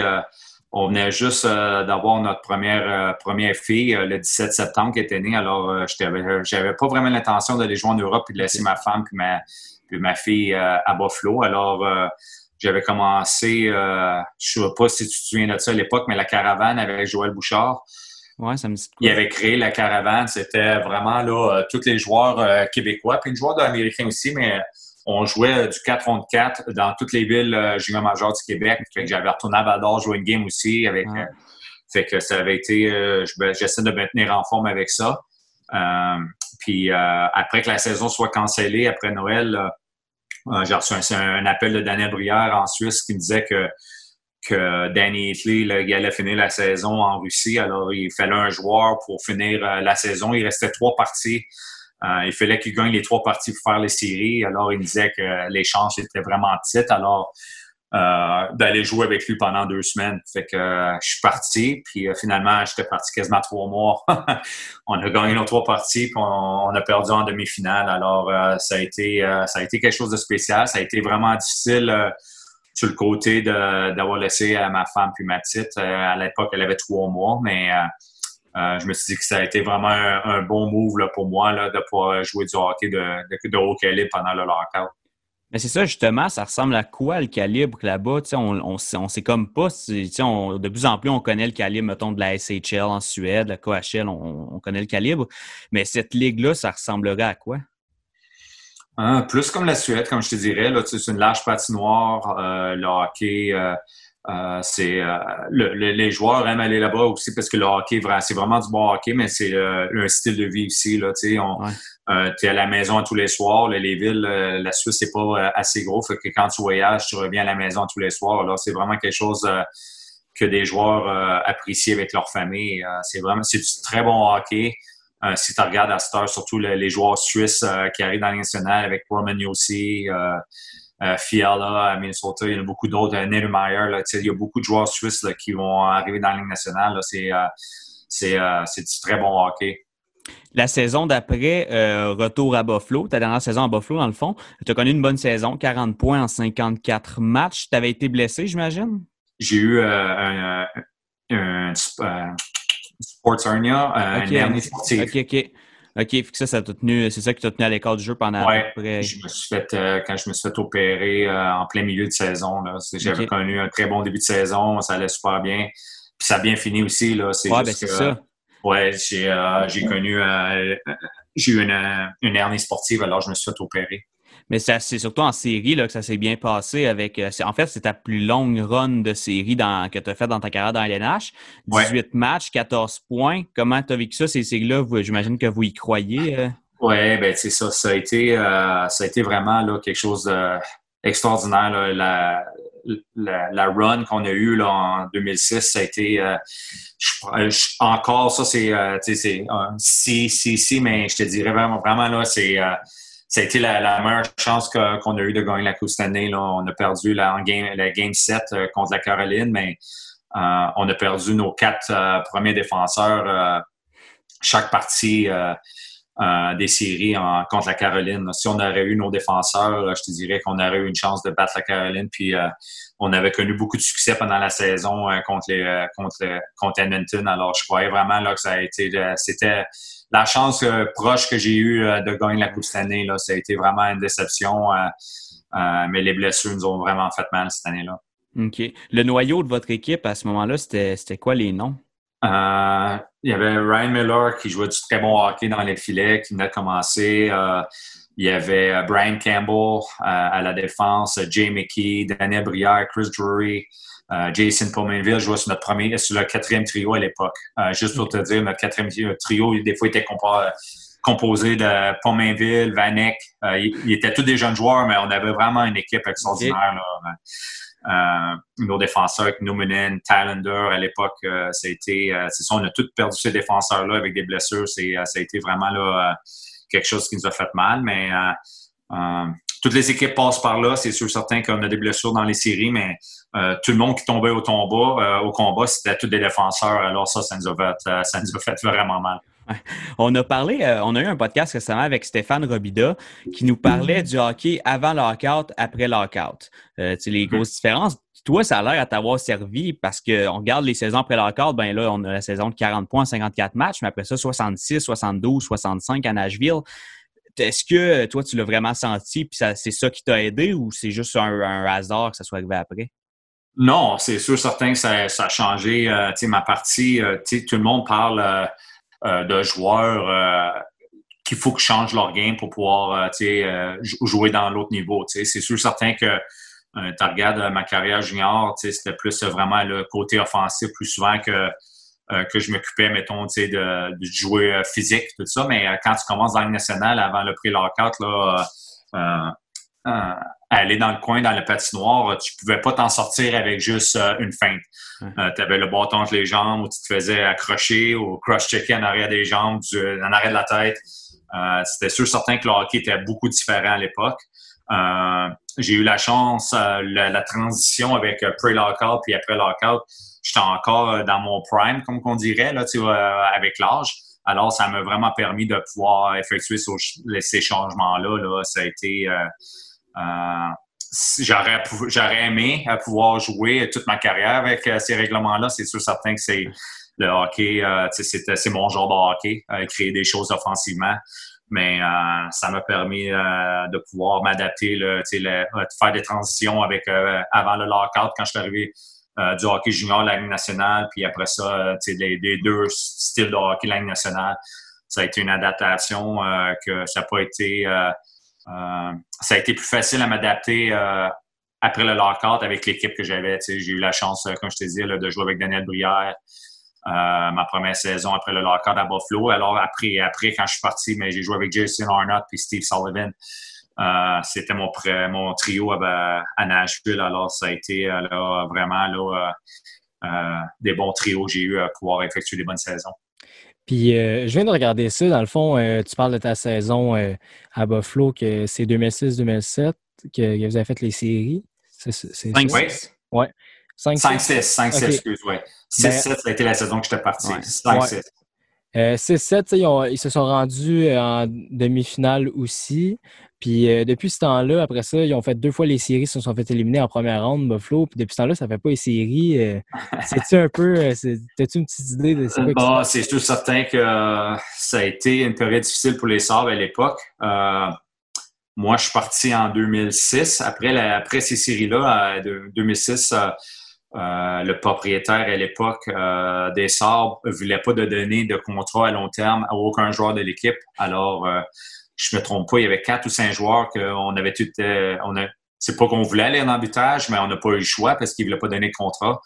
on venait juste d'avoir notre première, première fille le 17 septembre qui était née. Alors, je j'avais pas vraiment l'intention d'aller jouer en Europe et de laisser ma femme puis ma, puis ma fille à Buffalo. Alors, j'avais commencé, euh, je ne sais pas si tu te souviens de ça à l'époque, mais la caravane avec Joël Bouchard. Ouais, ça me dit Il avait créé la caravane. C'était vraiment là, euh, tous les joueurs euh, québécois, puis les joueurs américains aussi, mais on jouait du 4 contre 4 dans toutes les villes junior majeures du Québec. j'avais retourné à Val jouer une game aussi avec. fait que ça avait été. J'essaie de me tenir en forme avec ça. puis après que la saison soit cancellée après Noël, j'ai reçu un, appel de Daniel Brière en Suisse qui me disait que, que Danny Hitley, il allait finir la saison en Russie. Alors, il fallait un joueur pour finir euh, la saison. Il restait trois parties. Euh, il fallait qu'il gagne les trois parties pour faire les séries. Alors, il disait que les chances étaient vraiment petites. Alors, euh, d'aller jouer avec lui pendant deux semaines. Fait que euh, je suis parti, puis euh, finalement, j'étais parti quasiment trois mois. on a gagné nos trois parties, puis on, a perdu en demi-finale. Alors, ça a été ça a été quelque chose de spécial. Ça a été vraiment difficile sur le côté d'avoir laissé ma femme puis ma petite. à l'époque, elle avait trois mois, mais je me suis dit que ça a été vraiment un, bon move pour moi de pouvoir jouer du hockey de, de, de haut calibre pendant le lockout. Mais c'est ça, justement, ça ressemble à quoi le calibre là-bas? On, on, on sait comme pas. On, de plus en plus, on connaît le calibre, mettons, de la SHL en Suède, la KHL, on, connaît le calibre. Mais cette ligue-là, ça ressemblerait à quoi? Hein, plus comme la Suède, comme je te dirais. C'est une large patinoire, euh, le hockey. Euh, euh, c'est euh, les joueurs aiment aller là-bas aussi parce que le hockey, c'est vraiment du bon hockey, mais c'est euh, un style de vie aussi. Là, tu es à la maison tous les soirs. les villes, la Suisse, c'est pas assez gros. Fait que quand tu voyages, tu reviens à la maison tous les soirs. Là, c'est vraiment quelque chose que des joueurs apprécient avec leur famille. c'est vraiment c'est du très bon hockey. si tu regardes à cette heure, surtout les, joueurs suisses qui arrivent dans le national avec Roman Yossi, euh, Fiala à Minnesota, il y en a beaucoup d'autres, euh, Niedermeyer, il y a beaucoup de joueurs suisses qui vont arriver dans la Ligue nationale. Euh, c'est du très bon hockey. La saison d'après, retour à Buffalo, ta dernière saison à Buffalo, dans le fond, tu as connu une bonne saison, 40 points en 54 matchs. Tu avais été blessé, j'imagine? J'ai eu un, un, sports hernia, un hernie sportive. OK, OK. OK, ça, ça tenu, c'est ça qui t'a tenu à l'écart du jeu pendant ouais, près... je me suis fait, quand je me suis fait opérer en plein milieu de saison, j'avais connu un très bon début de saison, ça allait super bien. Puis ça a bien fini aussi, là. C'est ouais, ben c'est ça. Ouais, j'ai connu, j'ai eu une, une hernie sportive, alors je me suis fait opérer. Mais c'est surtout en série là, que ça s'est bien passé avec. Euh, en fait, c'est ta plus longue run de série dans, que tu as fait dans ta carrière dans LNH. 18 matchs, 14 points. Comment tu as vécu ça, ces séries-là? J'imagine que vous y croyez. Euh? Oui, ben c'est ça. Ça a été, euh, ça a été vraiment là, quelque chose d'extraordinaire. La, la, run qu'on a eue là, en 2006, ça a été encore ça, c'est si, si, si, mais je te dirais vraiment, vraiment là, c'est ça a été la, meilleure chance qu'on a eu de gagner la Coupe cette année. On a perdu la, game, la game 7 euh, contre la Caroline, mais euh, on a perdu nos quatre euh, premiers défenseurs chaque partie des séries contre la Caroline. Si on aurait eu nos défenseurs, je te dirais qu'on aurait eu une chance de battre la Caroline. On avait connu beaucoup de succès pendant la saison contre, les, contre, contre Edmonton. Alors je croyais vraiment que ça a été c'était la chance euh, proche que j'ai eue euh, de gagner la Coupe cette année, ça a été vraiment une déception. Euh, mais les blessures nous ont vraiment fait mal cette année-là. OK. Le noyau de votre équipe à ce moment-là, c'était quoi les noms? Il y avait Ryan Miller qui jouait du très bon hockey dans les filets, qui venait de commencer. il y avait Brian Campbell à la défense, Jay McKee, Daniel Brière, Chris Drury, euh, Jason Pominville jouait sur notre premier, sur le quatrième trio à l'époque. Euh, juste pour te dire, notre quatrième trio, des fois, était composé de Pominville, Vanek. Euh, ils, étaient tous des jeunes joueurs, mais on avait vraiment une équipe extraordinaire. Nos défenseurs, Numenen, Talander, à l'époque, a été, c'est ça, on a tous perdu ces défenseurs-là avec des blessures. C'est, ça a été vraiment là, quelque chose qui nous a fait mal, mais toutes les équipes passent par là. C'est sûr certain qu'on a des blessures dans les séries, mais euh, tout le monde qui tombait au combat, euh, au combat, c'était tous des défenseurs. Alors ça, ça nous a fait, euh, ça nous a fait vraiment mal. On a parlé, on a eu un podcast récemment avec Stéphane Robida qui nous parlait du hockey avant lockout, après lockout. Euh, tu sais, les grosses différences. Toi, ça a l'air à t'avoir servi parce qu'on regarde les saisons après lockout, ben là, on a la saison de 40 points, 54 matchs, mais après ça, 66, 72, 65 à Nashville. Est-ce que toi, tu l'as vraiment senti, puis c'est ça qui t'a aidé ou c'est juste un, hasard que ça soit arrivé après? Non, c'est sûr, certain que ça, a changé euh, ma partie. Euh, tout le monde parle euh, de joueurs qu'il faut qu'ils changent leur game pour pouvoir jouer dans l'autre niveau. C'est sûr, certain que tu regardes ma carrière junior, c'était plus vraiment le côté offensif plus souvent que euh, que je m'occupais, mettons, de, de, jouer euh, physique, tout ça. Mais euh, quand tu commences dans le national avant le pré-lockout, là, aller dans le coin, dans le patinoire, tu pouvais pas t'en sortir avec juste une feinte. tu avais le bâton entre les jambes ou tu te faisais accrocher ou cross-checker en arrière des jambes, en arrière de la tête. C'était sûr certain que le hockey était beaucoup différent à l'époque. j'ai eu la chance, la, la, transition avec pré-lockout puis après lockout, j'étais encore euh, dans mon prime, comme on dirait, là, tu euh, avec l'âge. Alors, ça m'a vraiment permis de pouvoir effectuer ces changements-là. Là. Ça a été... Euh, j'aurais, j'aurais aimé pouvoir jouer toute ma carrière avec ces règlements-là. C'est sûr certain que c'est le hockey, c'est, mon genre de hockey, créer des choses offensivement. Mais ça m'a permis de pouvoir m'adapter, là, faire des transitions avec avant le lockout quand je suis arrivé euh, du hockey junior, la Ligue nationale, puis après ça, euh, les, les, deux styles de hockey, la Ligue nationale. Ça a été une adaptation euh, que ça n'a pas été. Ça a été plus facile à m'adapter après le lockout avec l'équipe que j'avais. J'ai eu la chance, comme je te dis, de jouer avec Daniel Brière. ma première saison après le lockout à Buffalo. Alors après, après quand je suis parti, mais j'ai joué avec Jason Arnott puis Steve Sullivan. Euh, c'était mon, trio à, Nashville. Alors, ça a été euh, vraiment euh, des bons trios que j'ai eu à pouvoir effectuer des bonnes saisons. Puis, je viens de regarder ça. Dans le fond, tu parles de ta saison à Buffalo, que c'est 2006-2007 que, vous avez fait les séries. 5-6. Ouais. 5-6, 5-6, excuse, moi 6-7, ben, ça a été la saison que j'étais parti. 5-6. 6-7, ils, ils, se sont rendus en demi-finale aussi. Puis euh, depuis ce temps-là, après ça, ils ont fait deux fois les séries, ils se sont fait éliminer en première ronde, Buffalo. Puis depuis ce temps-là, ça fait pas les séries. Euh, c'est-tu un peu. Euh, t'as-tu une petite idée de c'est quoi C'est tout certain que ça a été une période difficile pour les Sabres à l'époque. moi, je suis parti en 2006. Après, après ces séries-là, de 2006, le propriétaire à l'époque des Sabres ne voulait pas de donner de contrat à long terme à aucun joueur de l'équipe. Alors, je me trompe pas, il y avait quatre ou cinq joueurs qu'on avait tout. Euh, on a, c'est pas qu'on voulait aller en arbitrage, mais on n'a pas eu le choix parce qu'ils ne voulaient pas donner de contrat.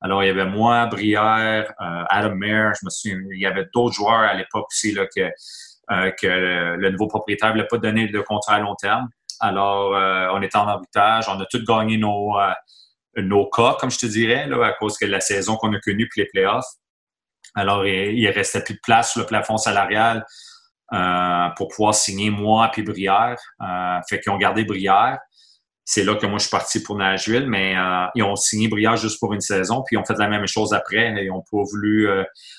Alors, il y avait moi, Brière, euh, Adam Mayer, je me il y avait d'autres joueurs à l'époque aussi là, que, euh, que le, nouveau propriétaire ne voulait pas donner de contrat à long terme. Alors, on était en arbitrage, on a tous gagné nos, nos cas, comme je te dirais, là, à cause de la saison qu'on a connue puis les playoffs. Alors, il, il restait plus de place sur le plafond salarial. Euh, pour pouvoir signer moi puis Brière. Euh, fait qu'ils ont gardé Brière. C'est là que moi je suis parti pour Nashville, mais euh, ils ont signé Brière juste pour une saison, puis ils ont fait la même chose après. Ils ont pas voulu.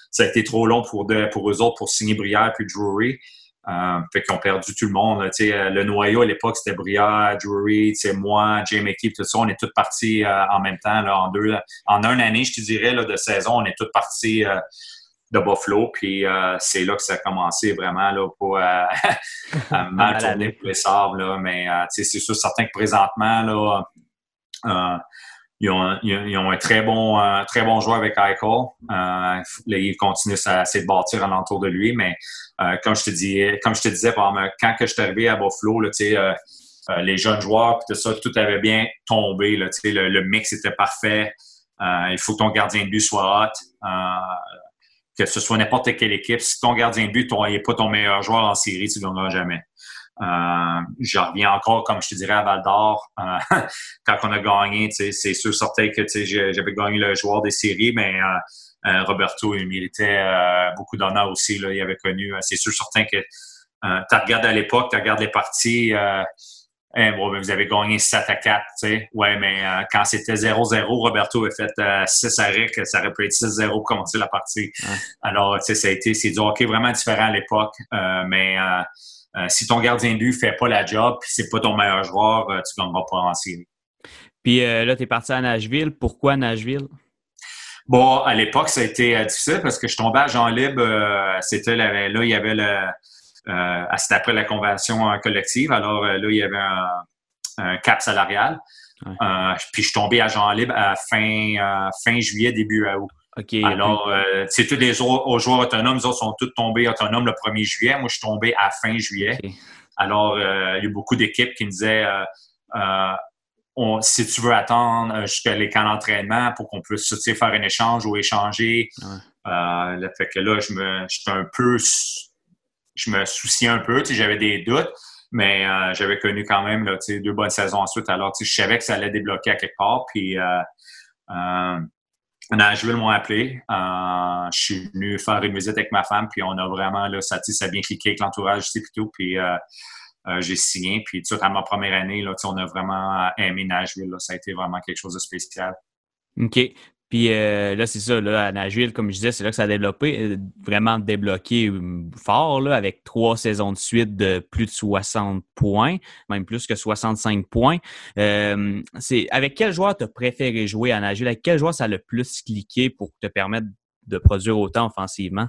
ça a été trop long pour eux autres pour signer Brière puis Drury. Fait qu'ils ont perdu tout le monde. le noyau à l'époque, c'était Brière, Drury, moi, Jay McKee, tout ça. On est tous partis en même temps, en deux, en un année, je te dirais, de saison, on est tous partis de Buffalo. Puis euh, c'est là que ça a commencé vraiment là, pour euh, mal tourner pour les sables. Là. Mais euh, c'est sûr, certain que présentement, là, ils ont, ils, ont, un très bon, très bon joueur avec Eichel. il continue à essayer de bâtir alentour de lui. Mais comme je te disais, comme je te disais, quand que je suis arrivé à Buffalo, là, les jeunes joueurs, tout ça, tout avait bien tombé. Là, le, le mix était parfait. il faut que ton gardien de but soit hot que ce soit n'importe quelle équipe, si ton gardien de but n'est pas ton meilleur joueur en série, tu ne gagneras jamais. Euh, je reviens encore, comme je te dirais, à Val d'Or. Euh, quand on a gagné, c'est sûr, certain que j'avais gagné le joueur des séries, mais euh, euh Roberto, il méritait euh, beaucoup d'honneur aussi. Là, il avait connu, c'est sûr, certain que tu regardes à l'époque, tu regardes les parties, eh, bon, vous avez gagné 7 à 4, tu sais. Ouais, mais euh, quand c'était 0-0, Roberto a fait 6 euh, arrêts, que ça aurait pu être 6-0 pour commencer la partie. Alors, tu sais, ça a été, c'est du hockey vraiment différent à l'époque. Euh, mais si ton gardien de but fait pas la job, puis c'est pas ton meilleur joueur, tu gagneras pas en série. Puis là, tu es parti à Nashville. Pourquoi Nashville? Bon, à l'époque, ça a été difficile parce que je tombais à Jean Libre. c'était là, il y avait le euh, c'était après la convention euh, collective. Alors euh, là, il y avait un, cap salarial. puis je suis tombé à Jean Libre à fin, fin juillet, début août. Alors, c'est tous les autres joueurs autonomes, ils sont tous tombés autonomes le 1er juillet. Moi, je suis tombé à fin juillet. Alors, il y a beaucoup d'équipes qui me disaient si tu veux attendre jusqu'à les camps d'entraînement pour qu'on puisse faire un échange ou échanger. fait que là, je me j'étais un peu je me souciais un peu, j'avais des doutes, mais euh, j'avais connu quand même deux bonnes saisons ensuite. Alors, je savais que ça allait débloquer à quelque part. Puis, euh, euh, appelé. Euh, je suis venu faire une visite avec ma femme, puis on a vraiment, là, ça, a bien cliqué avec l'entourage aussi, plutôt. Puis, j'ai signé. Puis, tout à ma première année, là, on a vraiment aimé Nashville. Là. Ça a été vraiment quelque chose de spécial. OK. Puis euh, là, c'est ça, là, à Nashville, comme je disais, c'est là que ça a développé, euh, vraiment débloqué euh, fort, là, avec trois saisons de suite de plus de 60 points, même plus que 65 points. c'est Avec quel joueur tu préféré jouer à Nashville? Avec quel joueur ça a le plus cliqué pour te permettre de produire autant offensivement?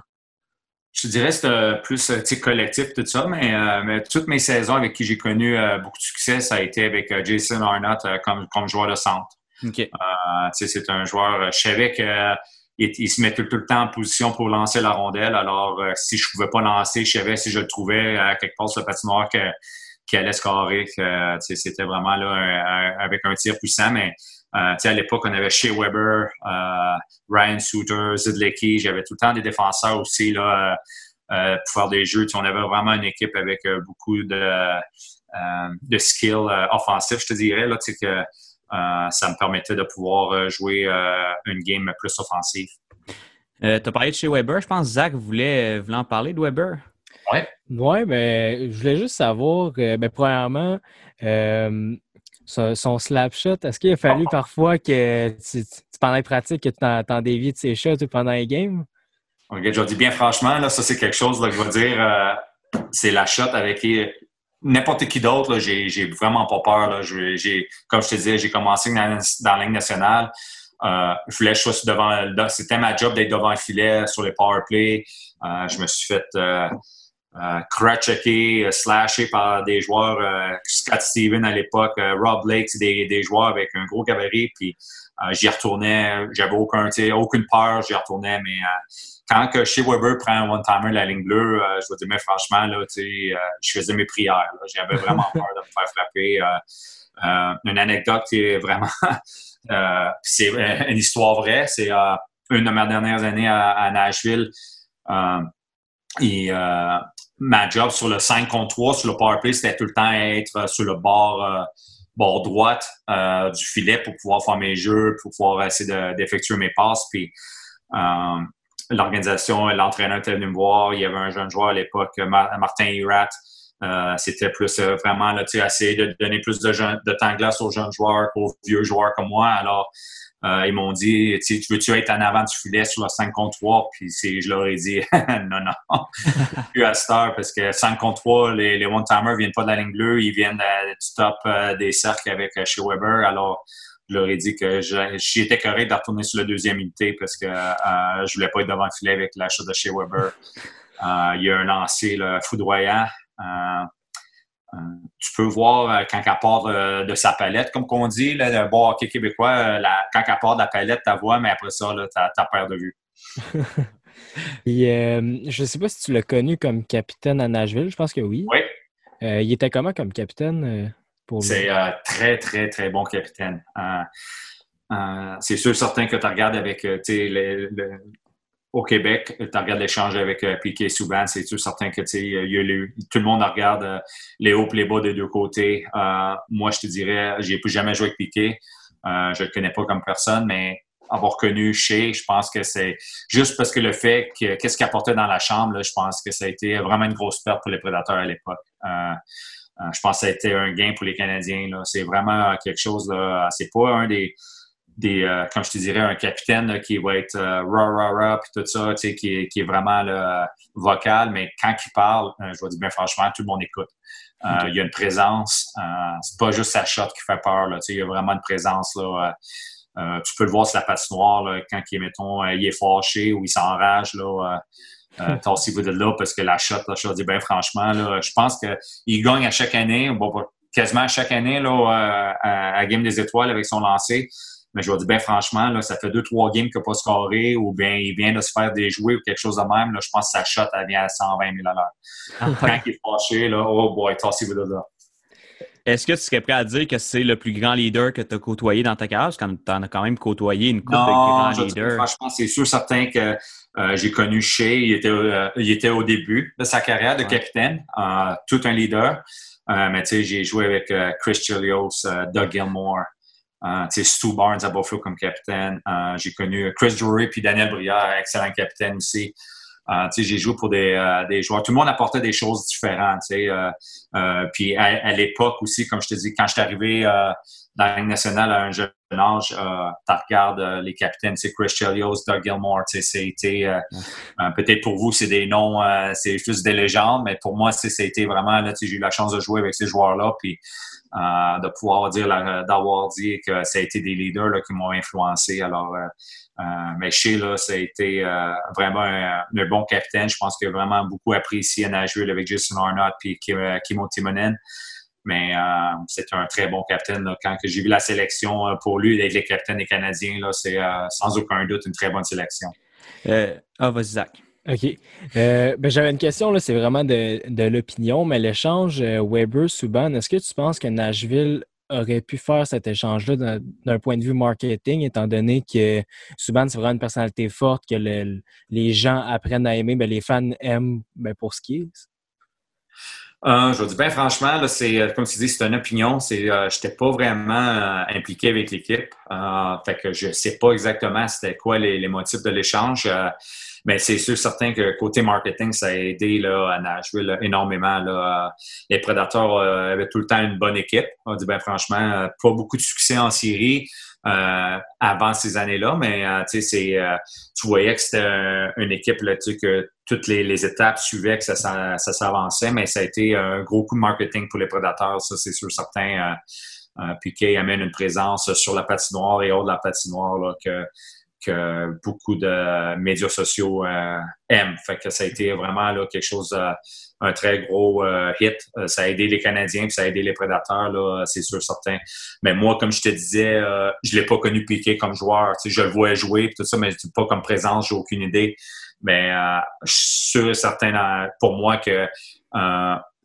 Je dirais c'est plus collectif, tout ça, mais, toutes mes saisons avec qui j'ai connu beaucoup de succès, ça a été avec Jason Arnott comme, comme joueur de centre. Euh, c'est un joueur, je savais qu'il il se mettait tout, le temps en position pour lancer la rondelle. Alors, euh, si je ne pouvais pas lancer, je savais si je le trouvais à quelque part sur le patinoire que, qui allait scorer. C'était vraiment là avec un tir puissant. Mais euh, à l'époque, on avait Shea Weber, Ryan Suter, Zidlecki. J'avais tout le temps des défenseurs aussi là, pour faire des jeux. on avait vraiment une équipe avec beaucoup de, de skills offensifs, je te dirais. Là, que, euh, ça me permettait de pouvoir euh, jouer euh, une game plus offensive. tu as parlé de chez Weber. Je pense que Zach voulait, voulait en parler de Weber? Oui. Oui, mais je voulais juste savoir, ben, premièrement, son, slap shot, est-ce qu'il a fallu parfois que tu, pendant les pratiques, que tu t'en dévies de ses shots pendant les games? je vais dire bien franchement, là, ça c'est quelque chose que je vais dire, c'est la shot avec n'importe qui d'autre, j'ai vraiment pas peur. Comme je te disais, j'ai commencé dans, dans la Ligue nationale. Euh, je voulais devant. C'était ma job d'être devant le filet sur les power play. Euh, je me suis fait euh, euh slasher par des joueurs, Scott Steven à l'époque, Rob Blake, des, des joueurs avec un gros gabarit. Puis j'y retournais, j'avais aucun, aucune peur, j'y retournais, mais quand que chez Weber prend un one-timer la ligne bleue, euh, je vais dire, mais franchement, là, euh, je faisais mes prières. J'avais vraiment peur de me faire frapper. Euh, une anecdote qui est vraiment... c'est une histoire vraie. C'est une de mes dernières années à, Nashville. et ma job sur le 5 contre 3, sur le power play, c'était tout le temps être sur le bord bord droite du filet pour pouvoir faire mes jeux, pour pouvoir essayer d'effectuer mes passes. Puis l'organisation, l'entraîneur était venu me voir. Il y avait un jeune joueur à l'époque, Martin Hirat. Euh, c'était plus euh, vraiment là, essayer de donner plus de, de temps de glace aux jeunes joueurs qu'aux vieux joueurs comme moi. Alors, euh, ils m'ont dit, tu veux-tu être en avant du filet sur le 5 contre 3? Puis je leur ai dit, non, non, plus à cette heure, parce que 5 contre 3, les, les one-timers viennent pas de la ligne bleue, ils viennent du top des cercles avec chez Weber. Alors, je leur ai dit que j'étais correct de retourner sur la deuxième unité parce que euh, je voulais pas être devant le filet avec l'achat de chez Weber. Euh, il y a un lancé foudroyant. Euh, tu peux voir quand elle part de, sa palette, comme qu'on dit, le bon hockey québécois, quand elle part de la palette, ta voix, mais après ça, tu as, peur de vue. je ne sais pas si tu l'as connu comme capitaine à Nashville, je pense que oui. Oui. il était comment comme capitaine? C'est un euh, très, très, très bon capitaine. Euh, euh, c'est sûr, certain que tu regardes avec, au Québec, tu regardes l'échange avec Piquet Souban, c'est sûr, certain que tout le monde regarde les hauts et les bas des deux côtés. moi, je te dirais, j'ai plus jamais joué avec Piquet. je ne le connais pas comme personne, mais avoir connu chez, je pense que c'est juste parce que le fait que qu'est-ce qu'il apportait dans la chambre, je pense que ça a été vraiment une grosse perte pour les prédateurs à l'époque. Euh, je pense que ça a été un gain pour les Canadiens. C'est vraiment quelque chose, c'est pas un des, des euh, comme je te dirais, un capitaine qui va être euh, rah, rah, rah, puis tout ça, qui, est, qui est vraiment là, vocal, mais quand il parle, je vais dire bien franchement, tout le monde écoute. Il y a une présence, c'est pas juste sa shot qui fait peur, là, il y a vraiment une présence. Là, tu peux le voir sur la patinoire là, quand il, mettons, il est fâché ou il s'enrage. Là, euh, Tassez-vous de là parce que la shot, là, je dis bien franchement, là, je pense qu'il gagne à chaque année, bon, quasiment à chaque année là, euh, à, à, Game des Étoiles avec son lancer. Mais je vais dire bien franchement, là, ça fait deux, trois games qu'il n'a pas scoré ou bien il vient de se faire déjouer ou quelque chose de même. Là, je pense que sa shot, elle vient à 120 000 à l'heure. Ah, Quand il est fâché, là, oh boy, tassez-vous de là. Est-ce que tu serais prêt à dire que c'est le plus grand leader que tu as côtoyé dans ta carrière? Parce que tu en as quand même côtoyé une couple de grands leaders. Franchement, c'est sûr, certain que euh, j'ai connu Shea, il était, euh, il était au début de sa carrière de capitaine, euh, tout un leader. mais tu sais, j'ai joué avec Chris Chilios, Doug Gilmore, tu sais, Stu Barnes à Buffalo comme capitaine. j'ai connu Chris Drury puis Daniel Brière, excellent capitaine aussi. Sais, j'ai joué pour des, des, joueurs. Tout le monde apportait des choses différentes. Tu sais, puis à, à l'époque aussi, comme je te dis, quand je suis arrivé dans la Ligue nationale à un jeune âge, euh, tu regardes euh, les capitaines, c'est Chris Chelios, Doug Gilmore, c'était euh, euh, peut-être pour vous, c'est des noms, c'est juste des légendes, mais pour moi, c'était vraiment, là, j'ai eu la chance de jouer avec ces joueurs-là, puis de pouvoir dire, d'avoir dit que ça a été des leaders là, qui m'ont influencé. Alors, mais chez là, ça a été vraiment un, bon capitaine. Je pense qu'il a vraiment beaucoup apprécié à Nashville avec Jason Arnott puis Kimo Timonen. Mais euh, c'est un très bon capitaine. Quand j'ai vu la sélection euh, pour lui, les capitaines des Canadiens, c'est euh, sans aucun doute une très bonne sélection. ah, vas-y, Zach. OK. ben, J'avais une question, c'est vraiment de, de l'opinion, mais l'échange Weber-Souban, est-ce que tu penses que Nashville aurait pu faire cet échange-là d'un point de vue marketing, étant donné que Subban, c'est vraiment une personnalité forte, que les gens apprennent à aimer, ben, les fans aiment ben, pour ce qui est? Euh, je dis bien franchement, c'est euh, comme tu dis, c'est une opinion. C'est, euh, j'étais pas vraiment impliqué avec l'équipe. fait que je sais pas exactement c'était quoi les, motifs de l'échange. mais c'est sûr certain que côté marketing, ça a aidé là, à Nashville énormément. Là. Les Prédateurs avaient tout le temps une bonne équipe. On dit bien franchement, pas beaucoup de succès en série. Avant ces années-là, mais tu sais, tu voyais que c'était une équipe là, que toutes les, étapes suivaient, que ça, ça, s'avançait, mais ça a été un gros coup de marketing pour les prédateurs, ça c'est sûr certain. Piquet amène une présence sur la patinoire et hors de la patinoire là, que que beaucoup de médias sociaux euh, aiment. Fait que ça a été vraiment là, quelque chose, euh, un très gros euh, hit. ça a aidé les Canadiens, puis ça a aidé les prédateurs, c'est sûr, certain. Mais moi, comme je te disais, je l'ai pas connu Piqué comme joueur. je le vois jouer, tout ça, mais pas comme présence, j'ai aucune idée. Mais je suis sûr et certain pour moi que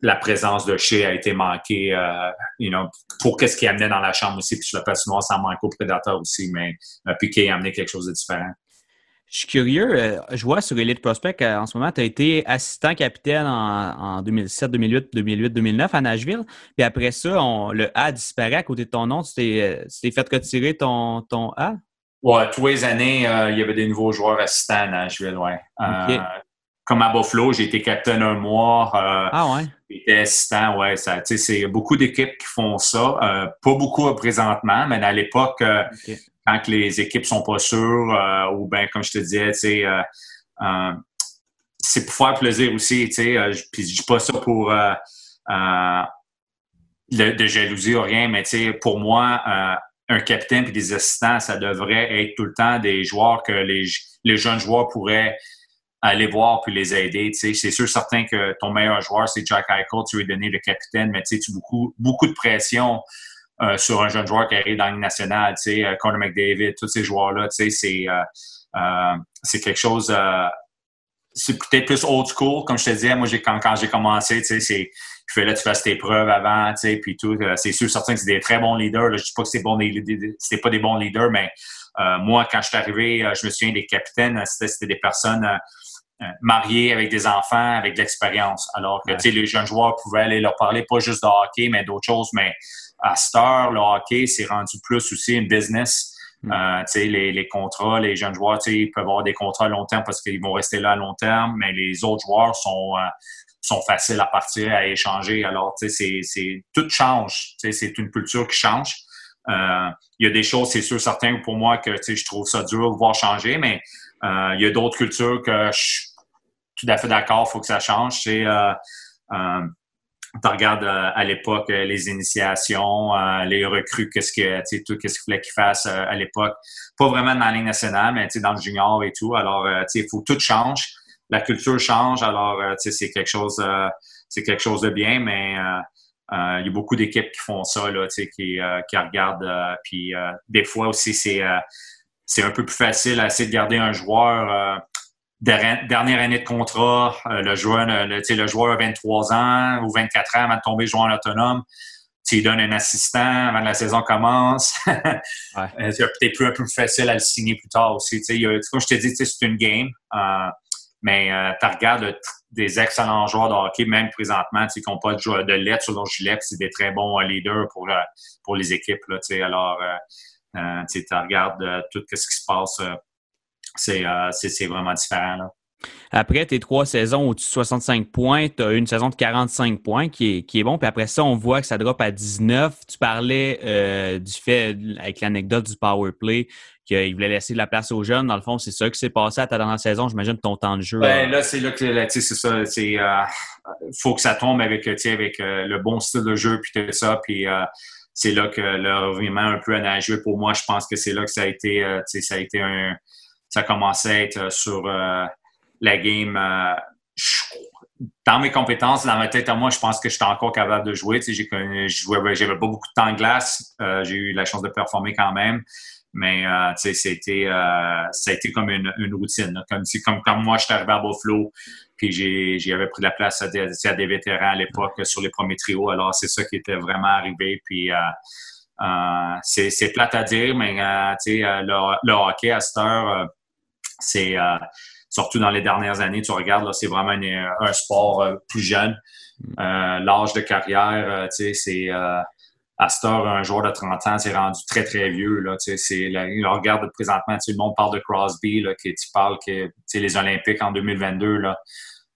la présence de Shea a été manquée euh, you know, pour qu'est-ce qu'il amenait dans la chambre aussi. Puis sur le patinoire, ça manque au prédateur aussi, mais euh, Piquet a amené quelque chose de différent. Je suis curieux, euh, je vois sur Elite Prospect en ce moment, tu as été assistant capitaine en, 2007, 2008, 2008, 2009 à Nashville. Puis après ça, le A disparaît à côté de ton nom. Tu t'es fait retirer ton, ton A? Ouais, tous les années, il y avait des nouveaux joueurs assistants à Nashville, ouais comme à Buffalo, j'ai été capitaine un mois. Euh, ah ouais? J'étais assistant, ouais. Ça, c'est beaucoup d'équipes qui font ça. Euh, pas beaucoup présentement, mais à l'époque, euh, quand les équipes sont pas sûres, ou bien comme je te disais, c'est pour faire plaisir aussi. Je, puis je dis pas ça pour de jalousie ou rien, mais pour moi, un capitaine et des assistants, ça devrait être tout le temps des joueurs que les, les jeunes joueurs pourraient aller voir puis les aider. C'est sûr certain que ton meilleur joueur, c'est Jack Eichel, tu lui donner le capitaine, mais tu as beaucoup, beaucoup de pression euh, sur un jeune joueur qui arrive dans la nationale, tu sais, euh, Conor McDavid, tous ces joueurs-là, c'est euh, c'est quelque chose c'est peut-être plus old school, comme je te disais. Moi, quand, quand j'ai commencé, tu sais, il fallait que tu fasses tes preuves avant, tu sais, puis tout. C'est sûr, certain que c'est des très bons leaders. Là. Je dis pas que c'est bon, c'était pas des bons leaders, mais moi, quand je suis arrivé, je me souviens des capitaines, c'était, des personnes euh, mariés avec des enfants, avec de l'expérience. Alors que les jeunes joueurs pouvaient aller leur parler pas juste de hockey, mais d'autres choses. Mais à cette heure, le hockey s'est rendu plus aussi une business. Mm. Euh, les, les, contrats, les jeunes joueurs, ils peuvent avoir des contrats à long terme parce qu'ils vont rester là à long terme, mais les autres joueurs sont, euh, sont faciles à partir, à échanger. Alors, c'est, tout change. C'est une culture qui change. Il y a des choses, c'est sûr, certains pour moi que je trouve ça dur de voir changer, mais il y a d'autres cultures que je tout à fait d'accord, il faut que ça change. Tu euh, euh, regardes euh, à l'époque les initiations, les recrues, qu'est-ce que tu tout qu'est-ce qu'il fallait qu'ils fassent à l'époque. Pas vraiment dans la ligne nationale, mais dans le junior et tout. Alors, il faut que tout change. La culture change. Alors, c'est quelque chose, c'est quelque chose de bien, mais il y a beaucoup d'équipes qui font ça, là, qui, qui regardent. puis des fois aussi, c'est c'est un peu plus facile à essayer de garder un joueur dernière année de contrat, euh, le joueur, le, le joueur a 23 ans ou 24 ans avant de tomber joueur autonome. Tu lui donnes un assistant avant que la saison commence. Euh, c'est peut-être plus un peu plus facile à le signer plus tard aussi. comme je t'ai dit, c'est une game. Euh, mais tu regardes des excellents joueurs de hockey, même présentement, qui n'ont pas de, de lettres sur leur gilet, c'est des très bons leaders pour, pour les équipes. Là, alors, tu regardes tout ce qui se passe c'est vraiment différent. Après tes trois saisons au-dessus de 65 points, tu as une saison de 45 points qui est, qui est bon. Puis après ça, on voit que ça drop à 19. Tu parlais euh, du fait, avec l'anecdote du power play, qu'il voulait laisser de la place aux jeunes. Dans le fond, c'est ça qui s'est passé à ta dernière saison. J'imagine ton temps de jeu. Ben, là, c'est là que c'est ça. Il euh, faut que ça tombe avec, avec le bon style de jeu puis tout ça. Puis c'est là que le revirement un peu à nager pour moi, je pense que c'est là que ça a été, ça a été un ça commençait à être euh, sur euh, la game. Euh, dans mes compétences, dans ma tête à moi, je pense que j'étais encore capable de jouer. Sais, j'avais pas beaucoup de temps de glace. j'ai eu la chance de performer quand même. Mais c'était, ça a été comme une, routine. Comme, comme quand moi, j'étais arrivé à Buffalo, puis j'ai, avais pris la place à des, à des vétérans à l'époque sur les premiers trios. Alors, c'est ça qui était vraiment arrivé. Puis c'est, plate à dire, mais le, hockey à cette heure c'est euh, surtout dans les dernières années, tu regardes, c'est vraiment un sport euh, plus jeune. Euh, l'âge de carrière, tu sais, c'est à un joueur de 30 ans, c'est rendu très, très vieux. Là, on regarde présentement, le monde parle de Crosby, là, qui, tu parles que les Olympiques en 2022, là,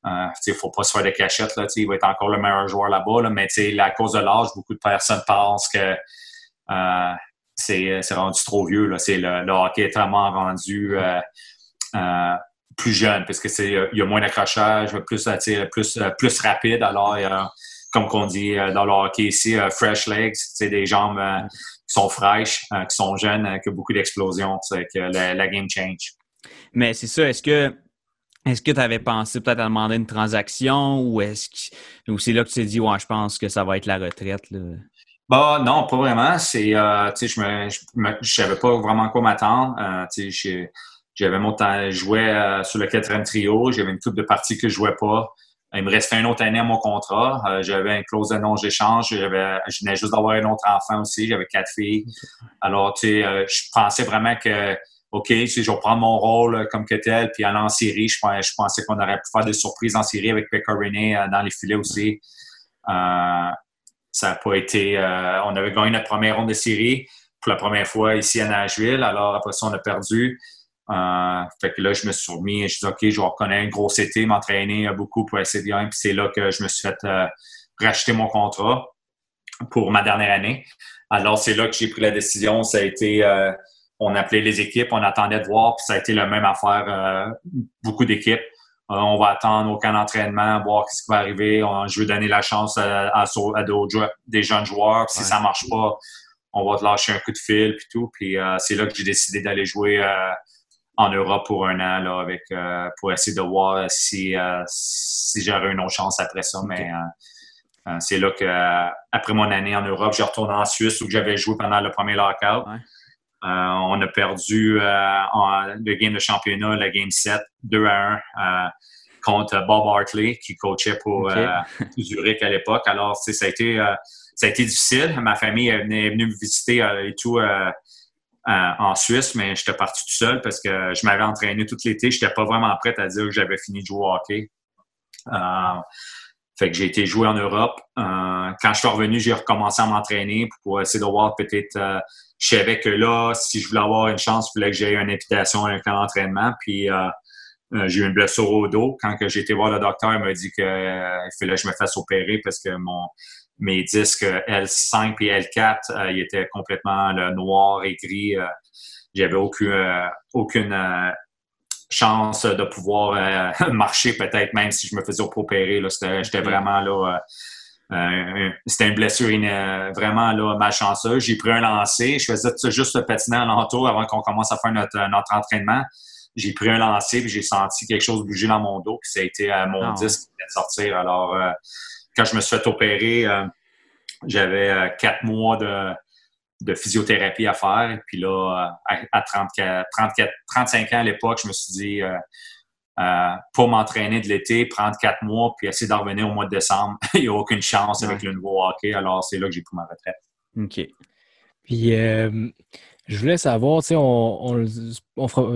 il ne faut pas se faire de cachette. Là, il va être encore le meilleur joueur là-bas. Là, mais à cause de l'âge, beaucoup de personnes pensent que c'est rendu trop vieux. Là. C'est le, hockey est vraiment rendu plus jeune parce que c'est il y a moins d'accrochage, plus plus plus rapide. Alors comme qu'on dit dans le hockey ici, fresh legs, c'est des jambes qui sont fraîches, qui sont jeunes, qui ont beaucoup d'explosions. C'est que la, game change. Mais c'est ça. Est-ce que est-ce que tu avais pensé peut-être à demander une transaction ou est-ce que c'est là que tu t'es dit ouais, je pense que ça va être la retraite? Là? Bah non, pas vraiment. C'est euh, tu sais, je me, je, savais pas vraiment quoi m'attendre. Euh, tu sais, j'avais mon temps, je jouais euh, sur le quatrième trio, j'avais une coupe de parties que je jouais pas. Il me restait une autre année à mon contrat. Euh, j'avais une clause de non-échange. Je venais juste d'avoir un autre enfant aussi. J'avais quatre filles. Alors, tu sais, je pensais vraiment que OK, je vais mon rôle euh, comme que tel, puis aller en série. Je, pensais qu'on aurait pu faire des surprises en série avec René euh, dans les filets aussi. Euh, ça n'a pas été. on avait gagné notre première ronde de série pour la première fois ici à Nashville. Alors après ça, on a perdu. Fait que là, je me suis remis, je dis OK, je vais reconnaître un gros été, m'entraîner beaucoup pour essayer de gagner. Puis c'est là que je me suis fait racheter mon contrat pour ma dernière année. Alors, c'est là que j'ai pris la décision. Ça a été on appelait les équipes, on attendait de voir, puis ça a été la même affaire, euh, beaucoup d'équipes. Euh, on va attendre aucun entraînement, voir ce qui va arriver. je veux donner la chance à, à, des jeunes joueurs. si ça marche pas, on va te lâcher un coup de fil, puis tout. Puis euh, c'est là que j'ai décidé d'aller jouer en Europe pour un an, là, avec, pour essayer de voir si, si j'aurais une autre chance après ça. Mais c'est là que, après mon année en Europe, j'ai retourné en Suisse où j'avais joué pendant le premier lockout. Euh, on a perdu euh, le game de championnat, la game 7, 2 à 1 euh, contre Bob Hartley, qui coachait pour Zurich à l'époque. Alors, ça a été ça a été difficile. Ma famille est venue, me visiter et tout en Suisse, mais j'étais parti tout seul parce que je m'avais entraîné tout l'été. Je n'étais pas vraiment prêt à dire que j'avais fini de jouer au hockey. fait que j'ai été jouer en Europe. quand je suis revenu, j'ai recommencé à m'entraîner pour essayer de voir peut-être je savais que là, si je voulais avoir une chance, il fallait que j'aie une invitation à un camp d'entraînement. Puis euh, euh, j'ai eu une blessure au dos. Quand j'ai été voir le docteur, il m'a dit qu'il euh, fallait que je me fasse opérer parce que mon mes disques L5 et L4, ils étaient complètement noir et gris. J'avais aucune, aucune chance de pouvoir marcher peut-être même si je me faisais opérer. J'étais vraiment là euh, c'était une blessure vraiment là, malchanceuse. J'ai pris un lancer. Je faisais juste le patinet alentour avant qu'on commence à faire notre, notre entraînement. J'ai pris un lancer puis j'ai senti quelque chose bouger dans mon dos. Puis ça a été mon ah disque qui venait de sortir. Alors, euh, quand je me suis fait opérer, euh, j'avais quatre mois de, de, physiothérapie à faire. Puis là, à, 34, 34, 35 ans à l'époque, je me suis dit euh, pour m'entraîner de l'été, prendre quatre mois, puis essayer d'en revenir au mois de décembre. Il n'y a aucune chance avec le nouveau hockey. Alors, c'est là que j'ai pris ma retraite. OK. Puis, euh, je voulais savoir, tu sais, on, on, on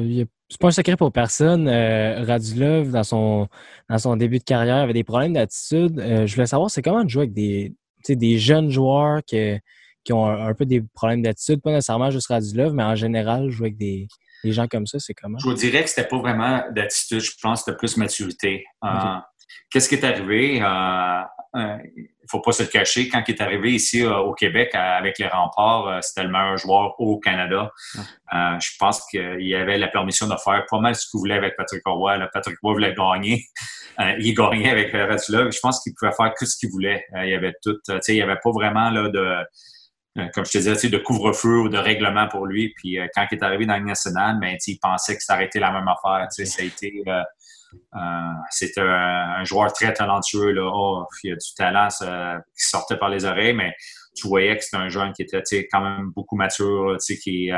c'est pas un secret pour personne. Euh, Radulov, dans son, dans son début de carrière, avait des problèmes d'attitude. Euh, je voulais savoir, c'est comment de jouer avec des, des jeunes joueurs qui, qui ont un, un peu des problèmes d'attitude, pas nécessairement juste Radulov, mais en général, jouer avec des, les gens comme ça, c'est comment? Je vous dirais que c'était pas vraiment d'attitude, je pense que c'était plus maturité. Euh, qu'est-ce qui est arrivé? Il euh, ne euh, faut pas se le cacher. Quand il est arrivé ici au Québec avec les remparts, c'était le meilleur joueur au Canada. je pense qu'il avait la permission de faire pas mal ce qu'il voulait avec Patrick Roy. Patrick Roy voulait gagner. il gagnait avec Radulov. Je pense qu'il pouvait faire tout ce qu'il voulait. il y avait tout. il n'y avait pas vraiment là, de euh, comme je te disais, de couvre-feu ou de règlement pour lui. Puis euh, quand il est arrivé dans le national, ben, il pensait que ça aurait été la même affaire. Ça a été, euh, c'était un, joueur très talentueux. Là. Oh, il a du talent qui sortait par les oreilles, mais tu voyais que c'était un jeune qui était quand même beaucoup mature, qui,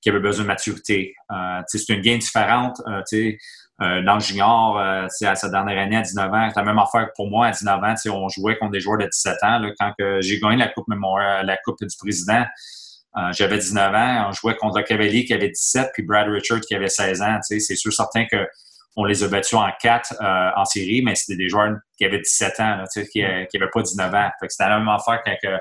qui avait besoin de maturité. c'est une game différente. Euh, dans le junior, euh, à sa dernière année à 19 ans, c'est la même affaire que pour moi à 19 ans. On jouait contre des joueurs de 17 ans. Là, quand j'ai gagné la Coupe Memorial, la Coupe du Président, euh, j'avais 19 ans. On jouait contre Cavalier qui avait 17, puis Brad Richard qui avait 16 ans. C'est sûr certain que on les a battus en 4 euh, en série, mais c'était des joueurs qui avaient 17 ans, là, qui n'avaient pas 19 ans. C'était la même affaire quand que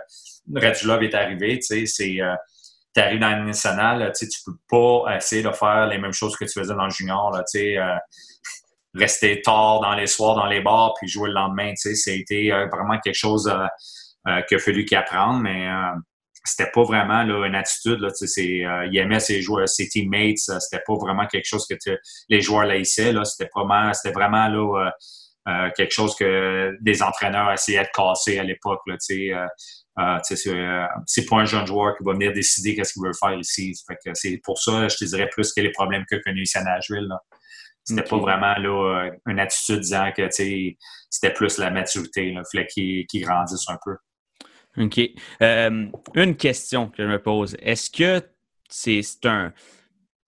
Radulov est arrivé. Tu arrives dans le national, tu peux pas essayer de faire les mêmes choses que tu faisais dans le junior. Là, euh, rester tard dans les soirs, dans les bars, puis jouer le lendemain. Été euh, vraiment quelque chose euh, qu'il a fallu qu'il apprenne. Mais c'était pas vraiment là, une attitude. Là, euh, il aimait ses joueurs, ses teammates. C'était pas vraiment quelque chose que les joueurs laissaient. Là, c'était vraiment, c'était vraiment là, euh, quelque chose que des entraîneurs essayaient de casser à l'époque. Là, euh, c'est pas un jeune joueur qui va venir décider qu'est-ce qu'il veut faire ici. c'est pour ça, je te dirais plus que les problèmes que connu ici à Nashville. C'était pas vraiment là, une attitude disant que c'était plus la maturité. Il fallait qu'il grandisse un peu. OK. Euh, une question que je me pose. Est-ce que c'est un.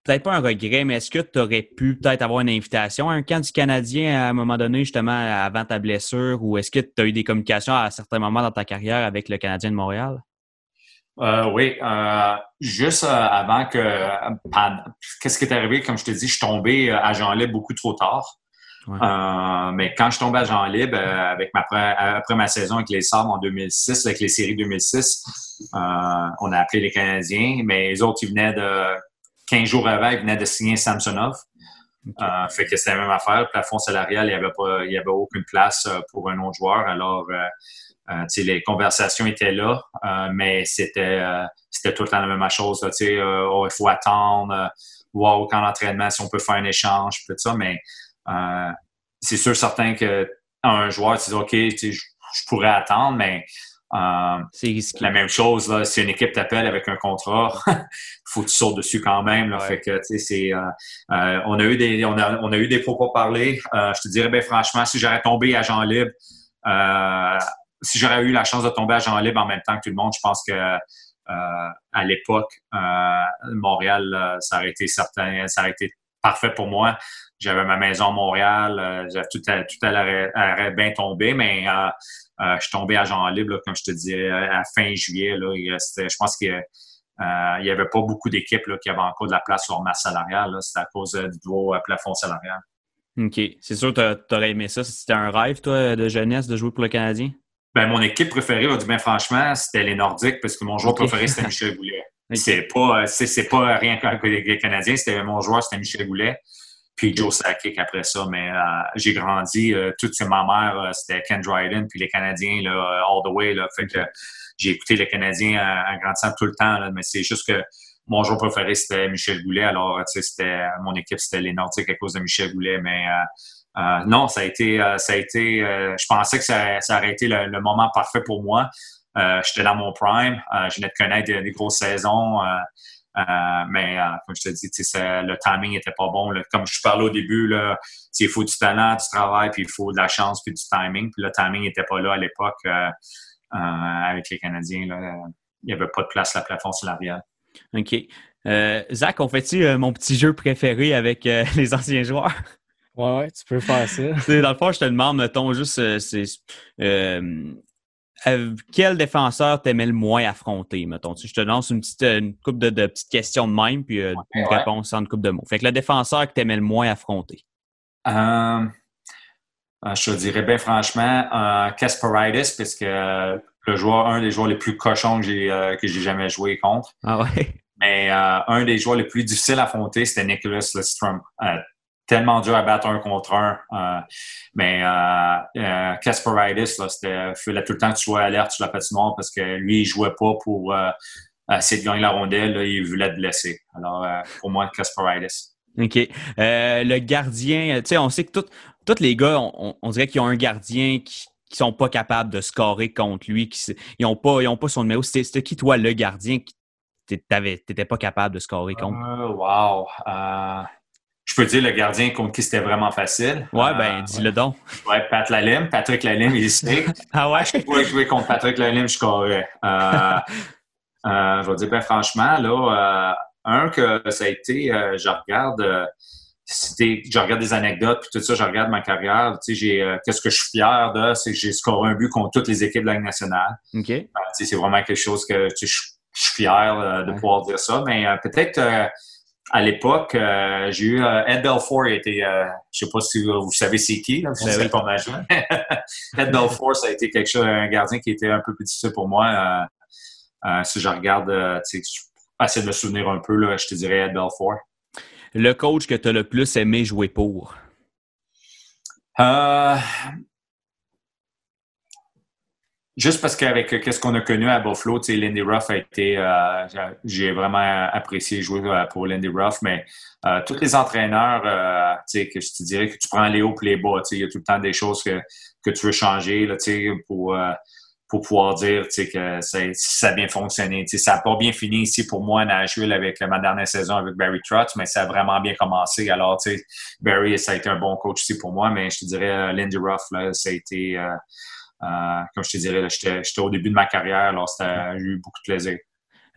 Peut-être pas un regret, mais est-ce que tu aurais pu peut-être avoir une invitation à un camp du Canadien à un moment donné, justement, avant ta blessure, ou est-ce que tu as eu des communications à certains moments dans ta carrière avec le Canadien de Montréal? Euh, oui, euh, juste avant que. Qu'est-ce qui est arrivé? Comme je te dis, je suis tombé à Jean-Lé beaucoup trop tard. Euh, mais quand je tombais à Jean Libre, euh, avec ma, après ma saison avec les Sabres en 2006, avec les séries 2006, euh, on a appelé les Canadiens, mais les autres, ils venaient de 15 jours avant, ils venaient de signer Samsonov. fait que c'était la même affaire. Le plafond salarial, il n'y avait, pas, il y avait aucune place pour un autre joueur. Alors, les conversations étaient là, mais c'était c'était tout le temps la même chose. oh, il faut attendre, voir au camp d'entraînement si on peut faire un échange, tout ça, mais euh, c'est sûr certain que un joueur, tu dis OK, je, pourrais attendre, mais euh, c'est La même chose, là, si une équipe t'appelle avec un contrat, faut que tu sautes dessus quand même. Fait que, c'est, euh, on a eu des, on a, on a eu des propos parler. je te dirais, ben, franchement, si j'aurais tombé à Jean Libre, si j'aurais eu la chance de tomber à Jean Libre en même temps que tout le monde, je pense que à l'époque, Montréal, ça aurait été certain, ça aurait été parfait pour moi. J'avais ma maison à Montréal, euh, j'avais tout, à, tout à bien tombé, mais euh, euh, je suis tombé à Jean Libre, comme je te disais, à fin juillet. Là, je pense qu'il n'y avait pas beaucoup d'équipes qui avaient encore de la place sur masse salariale. C'était à cause du nouveau plafond salarial. OK. C'est sûr que tu aurais aimé ça. C'était un rêve, toi, de jeunesse, de jouer pour le Canadien? Ben, mon équipe préférée, du bien franchement, c'était les Nordiques parce que mon joueur préféré, c'était Michel Goulet. C'est pas, c'est, pas rien que les Canadiens. C'était mon joueur, c'était Michel Goulet puis Joe Sakic après ça. Mais euh, j'ai grandi, euh, toute ma mère, euh, c'était Ken Dryden, puis les Canadiens, là, all the way. Là, fait que j'ai écouté les Canadiens en, grandissant tout le temps. mais c'est juste que mon joueur préféré, c'était Michel Goulet. Alors, tu sais, c'était mon équipe, c'était les Nordiques à cause de Michel Goulet. Mais non, ça a été, ça a été. je pensais que ça, ça aurait été le, moment parfait pour moi. J'étais dans mon prime. je venais de connaître des, des grosses saisons. Euh, mais euh, comme je te dis, le timing n'était pas bon. Comme je parlais au début, il faut du talent, du travail, puis il faut de la chance, puis du timing. Puis le timing n'était pas là à l'époque euh, avec les Canadiens. Il n'y avait pas de place à la plafond salarial. OK. Zach, on fait-tu mon petit jeu préféré avec les anciens joueurs? Ouais, ouais, tu peux faire ça. dans le fond, je te demande, mettons, juste, c'est, euh, quel défenseur t'aimais le moins affronter, mettons? je te lance une petite une coupe de, petites questions de même, puis euh, une réponse en une coupe de mots. Fait que le défenseur que t'aimais le moins affronter? Euh, je te dirais bien franchement Kasperitis, parce que le joueur, un des joueurs les plus cochons que j'ai que j'ai jamais joué contre. Ah ouais? Mais un des joueurs les plus difficiles à affronter, c'était Nicholas Lestrom tellement dur à battre un contre un. Euh, mais euh, euh c'était fallait tout le temps que tu sois alerte sur la patinoire parce que lui, il jouait pas pour euh, essayer de gagner la rondelle, il voulait te blesser. Alors, pour moi, Casperitis. OK. le gardien, tu sais, on sait que tous les gars, on, dirait qu'ils ont un gardien qui qui sont pas capables de scorer contre lui, qui ils n'ont pas, ont pas son numéro. C'était qui, toi, le gardien, qui n'étais pas capable de scorer contre? wow! Je peux dire le gardien contre qui c'était vraiment facile. Ouais, ben, euh, dis-le donc. Ouais, Pat Lalim. Patrick Lalim, il sait. ah ouais? Je pourrais jouer contre Patrick Lalim, je corrais. Euh, euh, je vais dire, ben, franchement, là, un que ça a été, je regarde, je regarde des anecdotes, puis tout ça, je regarde ma carrière. Tu sais, j'ai, qu'est-ce que je suis fier de, c'est que j'ai scoré un but contre toutes les équipes de la Ligue nationale. OK. tu sais, c'est vraiment quelque chose que je, suis fier de pouvoir dire ça. Mais peut-être à l'époque, euh, j'ai eu euh, Ed Belfour, il était, euh, je sais pas si vous savez c'est qui, là, c'est ben ton agent. Ed Belfour, ça a été quelque chose, un gardien qui était un peu plus difficile pour moi. si je regarde, tu sais, essayer de me souvenir un peu, là, je te dirais Ed Belfour. Le coach que tu as le plus aimé jouer pour? Juste parce qu'avec ce qu'on a connu à Buffalo, Lindy Ruff a été, euh, j'ai vraiment apprécié jouer euh, pour Lindy Ruff, mais euh, tous les entraîneurs, que je te dirais que tu prends les hauts et les bas, il y a tout le temps des choses que, que tu veux changer là, pour, pour pouvoir dire que ça, a bien fonctionné. ça n'a pas bien fini ici pour moi Nashville avec ma dernière saison avec Barry Trotz, mais ça a vraiment bien commencé. Alors, Barry, ça a été un bon coach aussi pour moi, mais je te dirais, Lindy Ruff, là, ça a été euh, comme je te dirais, j'étais au début de ma carrière, alors j'ai eu beaucoup de plaisir.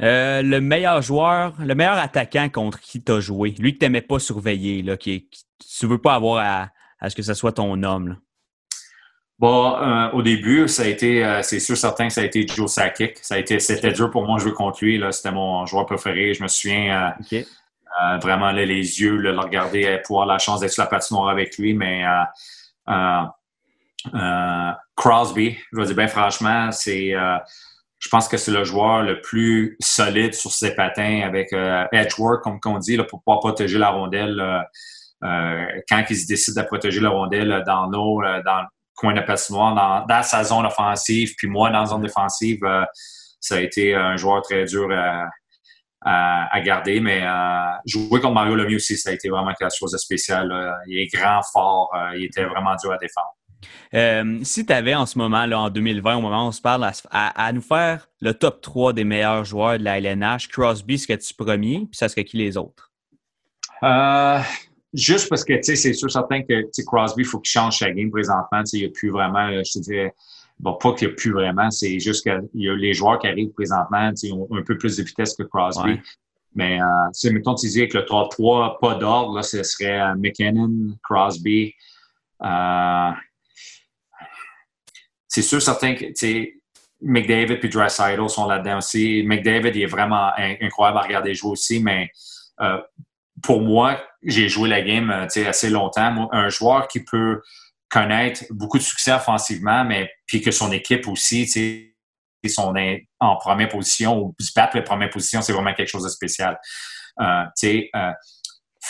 Euh, le meilleur joueur, le meilleur attaquant contre qui tu as joué, lui que tu n'aimais pas surveiller, là, qui, tu ne veux pas avoir à, ce que ce soit ton homme? Bon, euh, au début, ça a été, c'est sûr certain que ça a été Joe Sakic. Ça a été, c'était dur pour moi de jouer contre lui. C'était mon joueur préféré. Je me souviens vraiment les yeux, le regarder, pouvoir la chance d'être sur la patinoire avec lui, mais euh, Crosby, je veux dire bien franchement, c'est, euh, je pense que c'est le joueur le plus solide sur ses patins avec euh, edge work, comme on dit, là, pour pouvoir protéger la rondelle. quand il décide de protéger la rondelle dans l'eau, dans le coin de patinoire, dans, dans, sa zone offensive, puis moi dans la zone défensive, ça a été un joueur très dur à, garder. Mais jouer contre Mario Lemieux aussi, ça a été vraiment quelque chose de spécial. Il est grand, fort, il était vraiment dur à défendre. Euh, si tu avais en ce moment, là, en 2020, au moment où on se parle, à, nous faire le top 3 des meilleurs joueurs de la LNH, Crosby, serais-tu premier, puis ça serait qui les autres? Euh, juste parce que, tu sais, c'est sûr certain que Crosby, il faut qu'il change sa game présentement. Il n'y a plus vraiment, je te dirais, bon, pas qu'il n'y a plus vraiment, c'est juste que y a les joueurs qui arrivent présentement, ils ont un peu plus de vitesse que Crosby. Mais, euh, mettons, tu dis avec le 3-3, pas d'ordre, là, ce serait McKinnon, Crosby, euh, c'est sûr, certain que McDavid et Dreisaitl sont là-dedans aussi. McDavid il est vraiment incroyable à regarder jouer aussi, mais euh, pour moi, j'ai joué la game euh, assez longtemps. un joueur qui peut connaître beaucoup de succès offensivement, mais puis que son équipe aussi, sont en première position ou se battre les premières positions, c'est vraiment quelque chose de spécial. Euh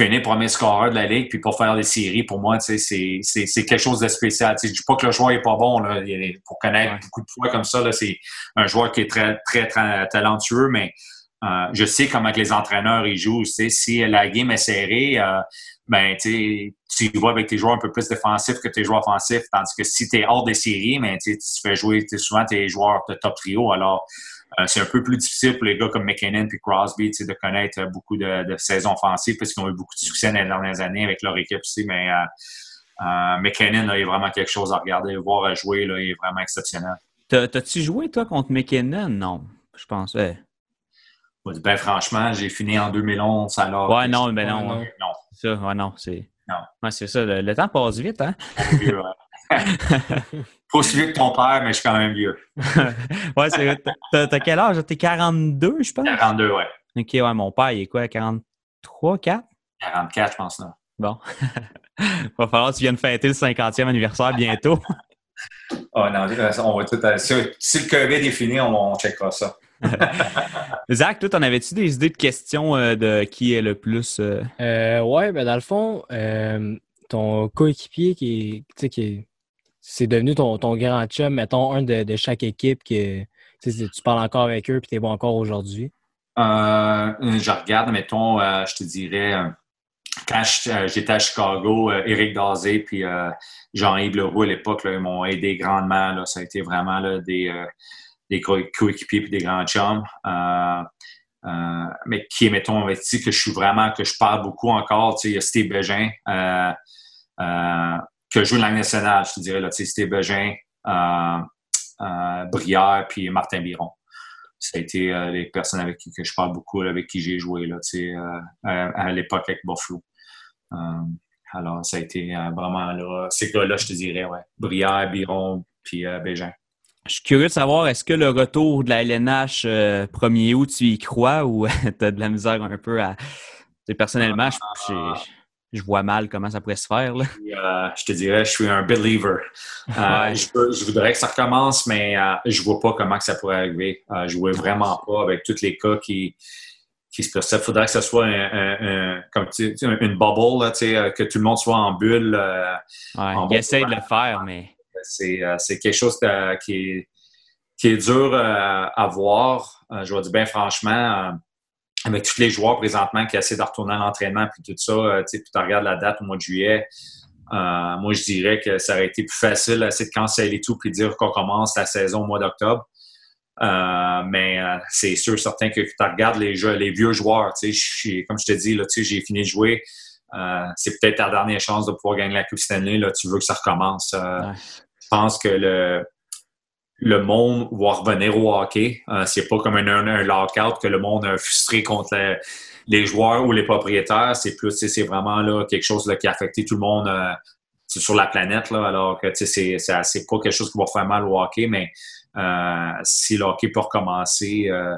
finir premier scoreur de la ligue, puis pour faire des séries, pour moi, c'est quelque chose de spécial. Je ne dis pas que le joueur n'est pas bon. Là. Pour connaître beaucoup de fois comme ça, c'est un joueur qui est très, très, très talentueux, mais euh, je sais comment que les entraîneurs ils jouent. Si la game est serrée, euh, ben, tu vois avec tes joueurs un peu plus défensifs que tes joueurs offensifs. Tandis que si tu es hors des séries, ben, tu fais jouer souvent tes joueurs de top trio. Alors, euh, c'est un peu plus difficile pour les gars comme McKinnon et Crosby de connaître beaucoup de, saisons offensives parce qu'ils ont eu beaucoup de succès dans les dernières années avec leur équipe aussi. Mais euh, euh, McKinnon, là, il est vraiment quelque chose à regarder, voir jouer. Là, il est vraiment exceptionnel. T'as-tu joué, toi, contre McKinnon? Non, je pense. Ben, franchement, j'ai fini en 2011. Alors, ouais, non, mais non. non. Ça, ouais, non, c'est. Non. c'est ça. Le, temps passe vite, hein? Pas aussi vieux que ton père, mais je suis quand même vieux. ouais, c'est T'as quel âge? T'es 42, je pense? 42, ouais. OK, ouais, mon père, il est quoi? 43, 4? 44, je pense, là. Bon. Il va falloir que tu viennes fêter le 50e anniversaire bientôt. oh non, on va tout. Si, si le COVID est fini, on, checkera ça. Zach, toi, t'en avais-tu des idées de questions euh, de qui est le plus. Euh... euh ouais, ben dans le fond, euh, ton coéquipier qui est, qui est c'est devenu ton, ton, grand chum, mettons, un de, chaque équipe que tu parles encore avec eux et tu es bon encore aujourd'hui? Euh, je regarde, mettons, euh, je te dirais, euh, quand j'étais à Chicago, Eric Dazé puis Jean-Yves Leroux à l'époque, m'ont aidé grandement. Là. Ça a été vraiment des, des coéquipiers et des grands chums. mais qui, mettons, on dit que je suis vraiment, que je parle beaucoup encore. Il y a Steve Bégin que joue la nationale, je te dirais, là, Steve Begin, euh, euh, Brière, puis Martin Biron. Ça a été euh, les personnes avec qui que je parle beaucoup, avec qui j'ai joué là, euh, à, l'époque avec Buffalo. alors, ça a été vraiment là, ces gars-là, je te dirais, ouais. Brière, Biron, puis Bégin. Je suis curieux de savoir, est-ce que le retour de la LNH 1er août, tu y crois ou tu as de la misère un peu à. Personnellement, je, je vois mal comment ça pourrait se faire. Là. Euh, je te dirais, je suis un believer. Euh, je, voudrais que ça recommence, mais euh, je ne vois pas comment que ça pourrait arriver. je ne vois vraiment pas avec tous les cas qui, qui se passent. Il faudrait que ce soit un, comme une bubble, là, que tout le monde soit en bulle. Ouais, il essaie de le faire, mais. C'est quelque chose qui est qui est dur à voir. je vais dire bien franchement, avec tous les joueurs présentement qui essaient de retourner à l'entraînement puis tout ça, tu tu regardes la date au mois de juillet. moi, je dirais que ça aurait été plus facile d'essayer de canceller tout puis dire qu'on commence la saison au mois d'octobre. Euh, mais euh, c'est sûr, certain que tu regardes les, jeux, les vieux joueurs, comme je te dis, j'ai fini de jouer. Euh, c'est peut-être ta dernière chance de pouvoir gagner la Coupe Stanley. Là, tu veux que ça recommence. Je pense que le, le monde va revenir au hockey. c'est pas comme un, un, lockout que le monde a frustré contre les, joueurs ou les propriétaires. C'est plus, c'est vraiment là, quelque chose là, qui a affecté tout le monde sur la planète. Là, alors que c'est, pas quelque chose qui va faire mal au hockey, mais euh, si le hockey peut recommencer, euh,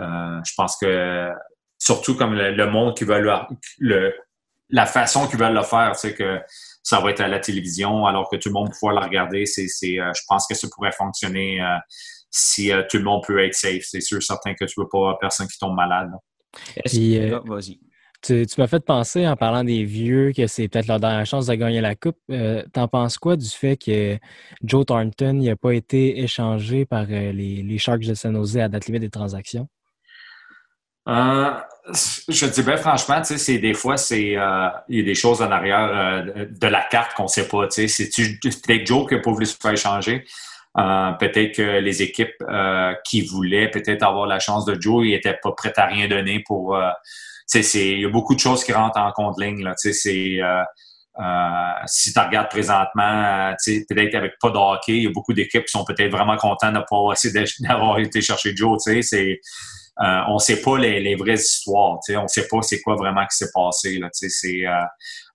euh, je pense que surtout comme le, monde qui veut le, la façon qu'ils veulent le faire, c'est que ça va être à la télévision alors que tout le monde peut pouvoir la regarder. C'est, je pense que ça pourrait fonctionner si tout le monde peut être safe. C'est sûr, certain que tu veux pas personne qui tombe malade. Vas-y. Tu, m'as fait penser, en parlant des vieux, que c'est peut-être leur dernière chance de gagner la Coupe. Euh, t'en penses quoi du fait que Joe Thornton n'a pas été échangé par euh, les, Sharks de San Jose à date limite des transactions? Euh, je dis bien franchement, c'est des fois, c'est il y a des choses en arrière de la carte qu'on ne sait pas. C'est peut-être Joe qui n'a pas voulu se faire échanger? peut-être que les équipes qui voulaient peut-être avoir la chance de Joe, ils n'étaient pas prêts à rien donner pour il y a beaucoup de choses qui rentrent en compte ligne. Là, c'est, euh, euh, si tu regardes présentement, euh, peut-être avec pas de hockey, il y a beaucoup d'équipes qui sont peut-être vraiment contents d'avoir été chercher Joe. C'est, on ne sait pas les, vraies histoires. On ne sait pas c'est quoi vraiment qui s'est passé. Là, c'est,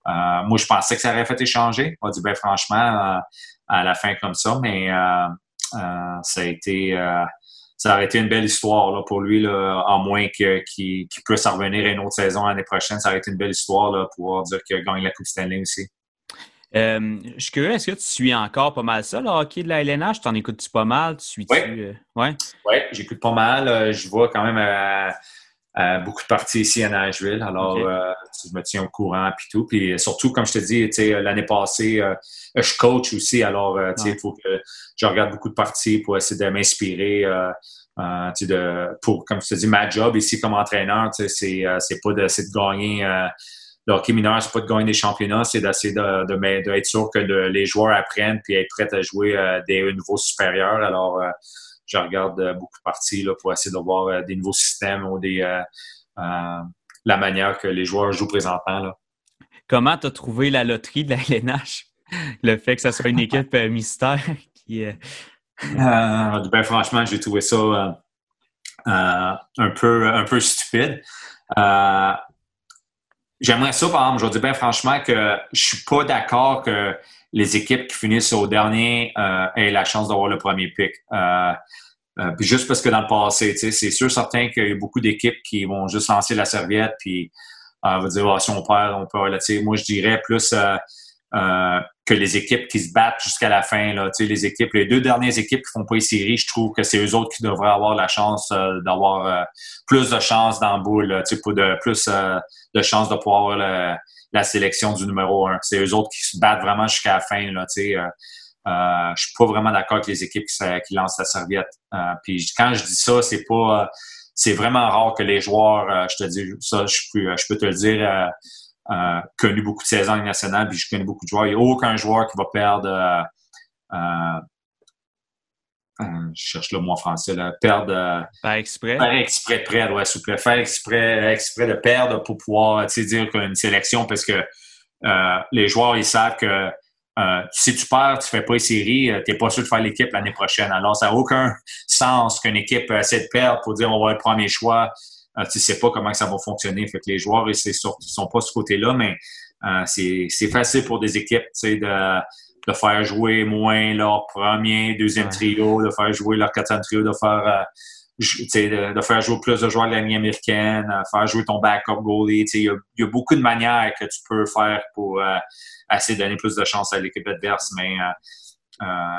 moi, je pensais que ça aurait fait échanger. On dit ben franchement à la fin comme ça, mais ça a été ça aurait été une belle histoire là, pour lui, là, à moins qu'il puisse revenir à une autre saison l'année prochaine. Ça aurait été une belle histoire là, pour dire qu'il a gagné la Coupe Stanley aussi. Euh, je suis curieux, est-ce que tu suis encore pas mal ça, le hockey de la LNH? Tu en écoutes-tu pas mal? Tu suis oui, euh, ouais? ouais j'écoute pas mal. Euh, je vois quand même à, beaucoup de parties ici à Nashville. Alors, je me tiens au courant puis tout. Puis surtout, comme je te dis, l'année passée, je coach aussi. Alors, il faut que je regarde beaucoup de parties pour essayer de m'inspirer. De, pour, comme je te dis, ma job ici comme entraîneur, c'est pas d'essayer de gagner. Euh, le hockey mineur, c'est pas de gagner des championnats, c'est d'essayer de, de, sûr que les joueurs apprennent puis être prêts à jouer des niveaux supérieurs. Alors, je regarde beaucoup de parties là, pour essayer de voir des nouveaux systèmes ou des, la manière que les joueurs jouent présentement. Là. Comment tu as trouvé la loterie de la LNH? Le fait que ce soit une équipe mystère qui, euh, ben, franchement, j'ai trouvé ça euh, euh, un, peu, un peu stupide. J'aimerais ça, par exemple, je dis bien franchement que je suis pas d'accord que les équipes qui finissent au dernier aient la chance d'avoir le premier pick. puis juste parce que dans le passé, c'est sûr certain qu'il y a beaucoup d'équipes qui vont juste lancer la serviette puis on va dire ah, si on perd, on peut là, Moi, je dirais plus euh, que les équipes qui se battent jusqu'à la fin. Là, les équipes, les deux dernières équipes qui font pas les séries, je trouve que c'est eux autres qui devraient avoir la chance euh, d'avoir euh, plus de chance dans le boule, pour de, plus de chances de pouvoir avoir la sélection du numéro un. C'est eux autres qui se battent vraiment jusqu'à la fin. Là, euh, je suis pas vraiment d'accord avec les équipes qui, lancent la serviette. puis quand je dis ça, c'est pas c'est vraiment rare que les joueurs, je te dis ça, je je peux te le dire euh, connu beaucoup de saisons nationales, puis je connais beaucoup de joueurs. Il n'y a aucun joueur qui va perdre. Euh, euh, je cherche le mot en français, là, perdre. Par exprès? Faire exprès de perdre, ouais, s'il vous plaît. Faire exprès, exprès de perdre pour pouvoir dire qu'une sélection, parce que les joueurs, ils savent que si tu perds, tu ne fais pas une série, tu n'es pas sûr de faire l'équipe l'année prochaine. Alors, ça n'a aucun sens qu'une équipe essaie de perdre pour dire on va être le premier choix. Euh, tu ne sais pas comment ça va fonctionner. Fait que les joueurs, ils ne sont pas ce côté-là, mais euh, c'est facile pour des équipes de, de faire jouer moins leur premier, deuxième trio, de faire jouer leur quatrième trio, de faire, euh, de, faire jouer plus de joueurs de la ligne américaine, faire jouer ton backup goalie. Il y, a, y, a beaucoup de manières que tu peux faire pour essayer de donner plus de chance à l'équipe adverse, mais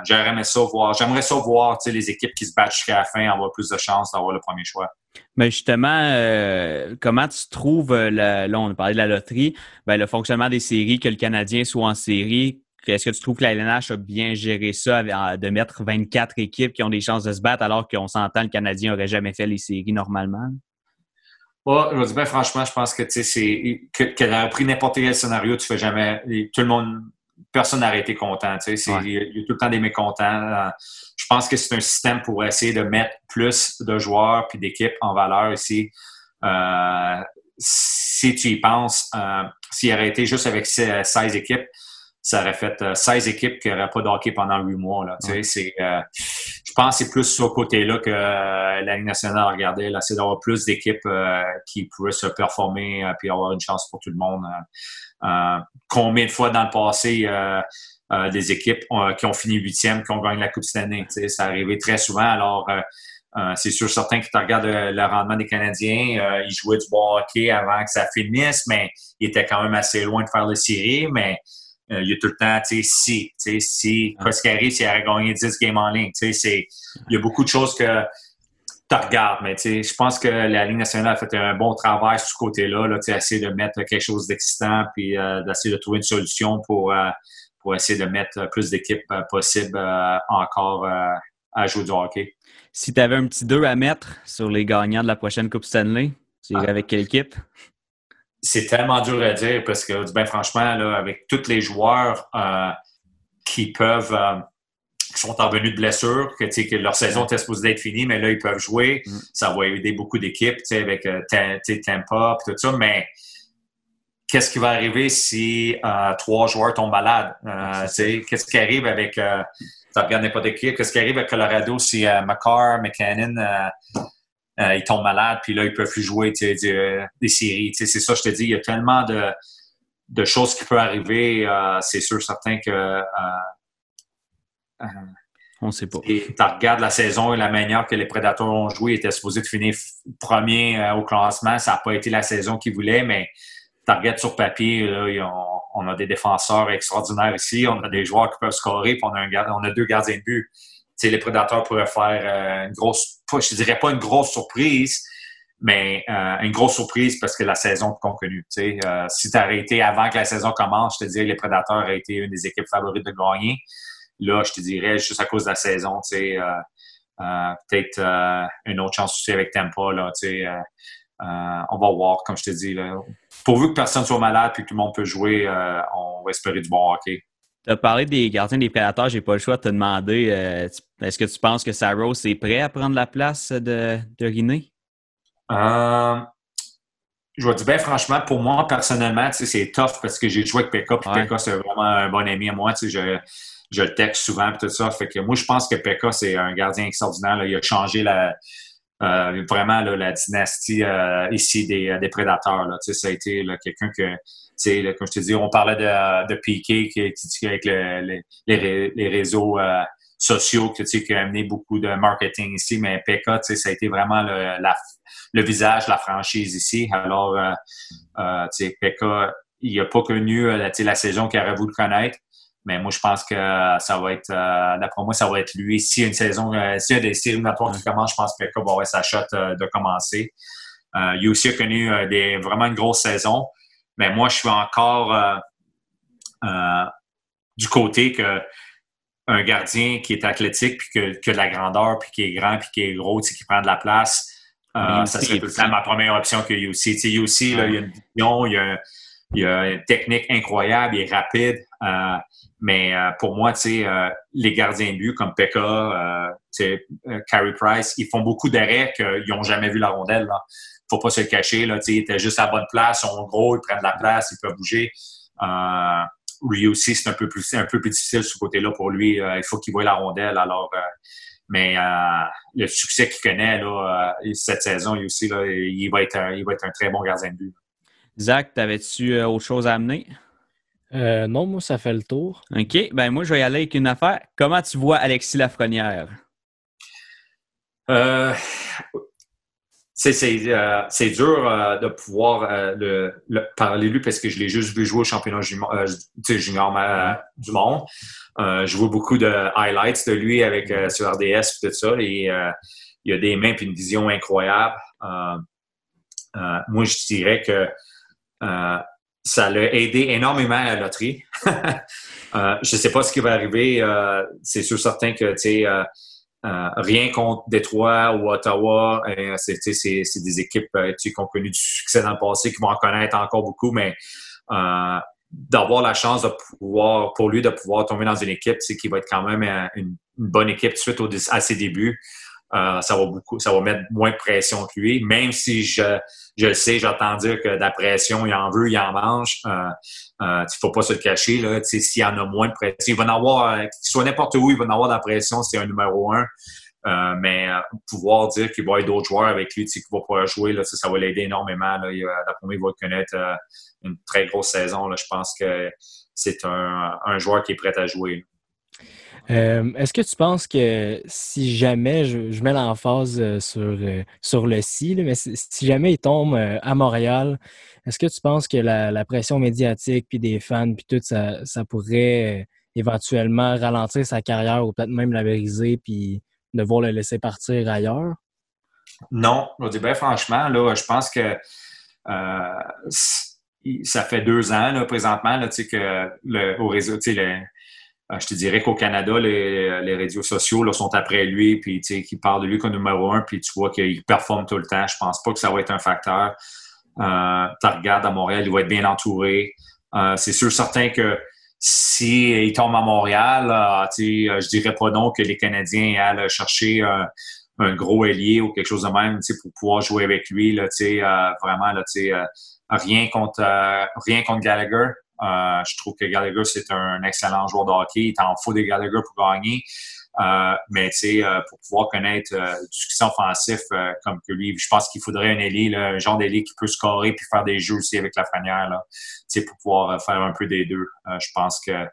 j'aimerais ça voir, j'aimerais ça voir les équipes qui se battent jusqu'à la fin avoir plus de chances d'avoir le premier choix. Mais justement, euh, comment tu trouves, euh, là, on a parlé de la loterie, ben, le fonctionnement des séries, que le Canadien soit en série, est-ce que tu trouves que la LNH a bien géré ça de mettre 24 équipes qui ont des chances de se battre alors qu'on s'entend le Canadien n'aurait jamais fait les séries normalement? je vais dire, ben, franchement, je pense que c'est que, que pris n'importe quel scénario, tu fais jamais. Tout le monde, personne n'a été content. Il y, a tout le temps des mécontents. Je pense que c'est un système pour essayer de mettre plus de joueurs puis d'équipes en valeur ici. Euh, si tu y penses, euh, s'il aurait été juste avec 16 équipes, ça aurait fait 16 euh, équipes qui n'auraient pas de pendant 8 mois. Là, c'est, je pense que c'est plus sur ce côté-là que la Ligue nationale a regardé. c'est d'avoir plus d'équipes qui pourraient se performer et avoir une chance pour tout le monde. Combien de fois dans le passé des équipes qui ont fini huitième, qui ont gagné la Coupe cette année? Ça arrivé très souvent. Alors, euh, c'est sûr, certains qui te regardent le, rendement des Canadiens, euh, ils jouaient du bon hockey avant que ça finisse, mais ils étaient quand même assez loin de faire le série. Mais euh, il y a tout le temps, tu sais, si, tu sais, si, quoi ce qui arrive, s'il aurait gagné 10 games en ligne, tu sais, il y a beaucoup de choses que tu regardes, mais tu sais, je pense que la Ligue nationale a fait un bon travail sur ce côté-là, là, tu sais, essayer de mettre quelque chose d'excitant, puis d'essayer de trouver une solution pour, pour essayer de mettre plus d'équipes possibles encore à jouer du hockey. Si tu avais un petit 2 à mettre sur les gagnants de la prochaine Coupe Stanley, tu irais ah. avec quelle équipe? C'est tellement dur à dire parce que, ben, franchement, là, avec tous les joueurs euh, qui peuvent, euh, sont en venue de blessure, que, que leur saison était supposée être finie, mais là, ils peuvent jouer. Mm. Ça va aider beaucoup d'équipes avec euh, Tampa et tout ça, mais qu'est-ce qui va arriver si trois joueurs tombent malades? Qu'est-ce qui arrive avec tu regardes n'importe qui. Qu'est-ce qui arrive à Colorado si euh, McCarr, McCannon, euh, euh, ils tombent malades, puis là, ils peuvent plus jouer des séries. C'est ça, je te dis, il y a tellement de, choses qui peuvent arriver. c'est sûr, certain que. On ne sait pas. Tu regardes la saison et la manière que les Prédateurs ont joué, ils étaient supposés de finir premier au classement. Ça n'a pas été la saison qu'ils voulaient, mais tu regardes sur papier, on a des défenseurs extraordinaires ici, on a des joueurs qui peuvent scorer, on a, deux gardiens de but. les prédateurs pourraient faire euh, une grosse, je dirais pas une grosse surprise, mais euh, une grosse surprise parce que la saison est contenue. Euh, si tu as arrêté avant que la saison commence, je te dirais que les prédateurs auraient été une des équipes favorites de gagner. Là, je te dirais, juste à cause de la saison, peut-être une autre chance aussi avec Tempa. Là, on va voir, comme je te dis. Là pourvu que personne soit malade et que tout le monde peut jouer, euh, on va espérer du bon hockey. Tu as parlé des gardiens des prédateurs, j'ai pas le choix de te demander euh, est-ce que tu penses que Saros est prêt à prendre la place de, de Riné? Euh, je vais dire bien franchement, pour moi, personnellement, c'est tough parce que j'ai joué avec Pekka, puis Pekka, c'est vraiment un bon ami à moi. Je, je le texte souvent tout ça. Fait que moi, je pense que Pekka, c'est un gardien extraordinaire. Il a changé la, euh, vraiment la dynastie euh, ici des, des prédateurs. Là. Ça a été quelqu'un que, là, comme je te dis, on parlait de, de Piqué qui, qui, avec le, les, les, réseaux euh, sociaux qui, qui a amené beaucoup de marketing ici, mais PK, ça a été vraiment le, le visage la franchise ici. Alors, euh, PK, il n'a pas connu la, la saison qu'il aurait voulu connaître. Mais moi, je pense que ça va être, euh, d'après moi, ça va être lui. Si une saison, euh, s'il y a des séries éliminatoires qui commencent, je pense que Pekka va avoir sa shot euh, de commencer. il a aussi connu des, vraiment une grosse saison. Mais moi, je suis encore du côté que un gardien qui est athlétique, puis que, que de la grandeur, puis qui est grand, puis qui est gros, qui prend de la place, ça serait tout le temps ma première option que. Tu sais, aussi, là, il y a une vision, il y a, il a une technique incroyable, il est rapide. Mais euh, pour moi, tu sais, euh, les gardiens de but comme Pekka, euh, Carey Price, ils font beaucoup d'arrêts qu'ils n'ont jamais vu la rondelle. Là. Faut pas se le cacher. Là, ils étaient juste à la bonne place, ils sont gros, ils prennent de la place, ils peuvent bouger. lui aussi, c'est un peu plus un peu plus difficile ce côté-là pour lui. il faut qu'il voie la rondelle. Alors, mais le succès qu'il connaît là, cette saison, lui aussi, là, il va être il va être un très bon gardien de but. Zach, t'avais-tu autre chose à amener? Euh, non, moi, ça fait le tour. OK. Ben moi, je vais y aller avec une affaire. Comment tu vois Alexis Lafrenière? Euh, c'est euh, dur de pouvoir le, parler lui parce que je l'ai juste vu jouer au championnat junior, du monde. je vois beaucoup de highlights de lui avec sur RDS et tout ça. Et il a des mains et une vision incroyable. moi, je dirais que ça l'a aidé énormément à la loterie. euh, je ne sais pas ce qui va arriver. Euh, c'est sûr certain que euh, euh, rien contre Détroit ou Ottawa, c'est des équipes qui ont connu du succès dans le passé, qui vont en connaître encore beaucoup, mais d'avoir la chance de pouvoir, pour lui, de pouvoir tomber dans une équipe qui va être quand même une, bonne équipe suite à ses débuts. Euh, ça va beaucoup, ça va mettre moins de pression que lui. Même si je, je le sais, j'entends dire que de la pression, il en veut, il en mange. Euh, euh, il faut pas se le cacher. Là, s'il en a moins de pression, il va en avoir, euh, qu'il soit n'importe où, il va en avoir de la pression, c'est un numéro un. Euh, mais pouvoir dire qu'il va y avoir d'autres joueurs avec lui qui va pouvoir jouer, là, ça, va l'aider énormément. Là. Il, d'après il va connaître une très grosse saison. Là. Je pense que c'est un, un joueur qui est prêt à jouer. Euh, est-ce que tu penses que si jamais, je, mets l'emphase euh, sur, euh, sur le si, mais si, jamais il tombe à Montréal, est-ce que tu penses que la, pression médiatique, puis des fans, puis tout, ça, ça pourrait éventuellement ralentir sa carrière ou peut-être même la briser, puis devoir le laisser partir ailleurs? Non, je dis bien franchement, là, je pense que ça fait deux ans là, présentement là, que le, au réseau, le, je te dirais qu'au Canada, les, les, réseaux sociaux là, sont après lui, puis qui parlent de lui comme numéro un, puis tu vois qu'il performe tout le temps. Je pense pas que ça va être un facteur. Euh, tu regardes à Montréal, il va être bien entouré. Euh, c'est sûr, certain que si tombe à Montréal, euh, je dirais pas non que les Canadiens aillent chercher un gros ailier ou quelque chose de même pour pouvoir jouer avec lui. Là, vraiment, là, rien contre rien contre Gallagher. Euh, je trouve que Gallagher, c'est un excellent joueur de hockey. Il t'en faut des Gallagher pour gagner. Euh, mais tu sais, euh, pour pouvoir connaître du succès offensif comme que lui, je pense qu'il faudrait un ailier, un genre d'ailier qui peut scorer puis faire des jeux aussi avec la franière, là, pour pouvoir faire un peu des deux. je pense que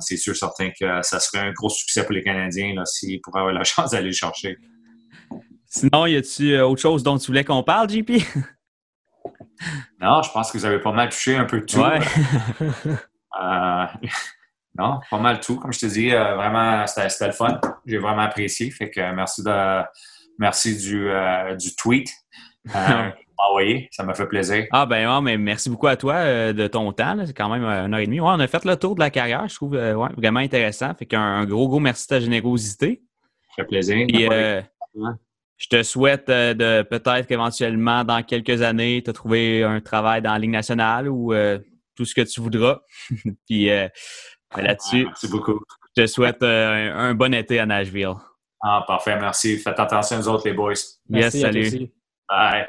c'est sûr certain que ça serait un gros succès pour les Canadiens s'ils pourraient avoir la chance d'aller le chercher. Sinon, y a-tu autre chose dont tu voulais qu'on parle, JP? Non, je pense que vous avez pas mal touché un peu tout. Euh, non, pas mal tout. Comme je te dis, euh, vraiment, c'était le fun. J'ai vraiment apprécié. Fait que merci de merci du, euh, du tweet. envoyé. Ça m'a fait plaisir. Ah ben mais merci beaucoup à toi de ton temps. C'est quand même une heure et demie. on a fait le tour de la carrière. Je trouve vraiment intéressant. Fait qu'un gros, gros merci de ta générosité. Ça fait plaisir je te souhaite euh, de peut-être qu'éventuellement, dans quelques années, tu trouver un travail dans la Ligue nationale ou euh, tout ce que tu voudras. Puis euh, ben, là-dessus, merci beaucoup. Je te souhaite un, bon été à Nashville. Ah, parfait, merci. Faites attention aux autres, les boys. Merci, yes, salut. Bye.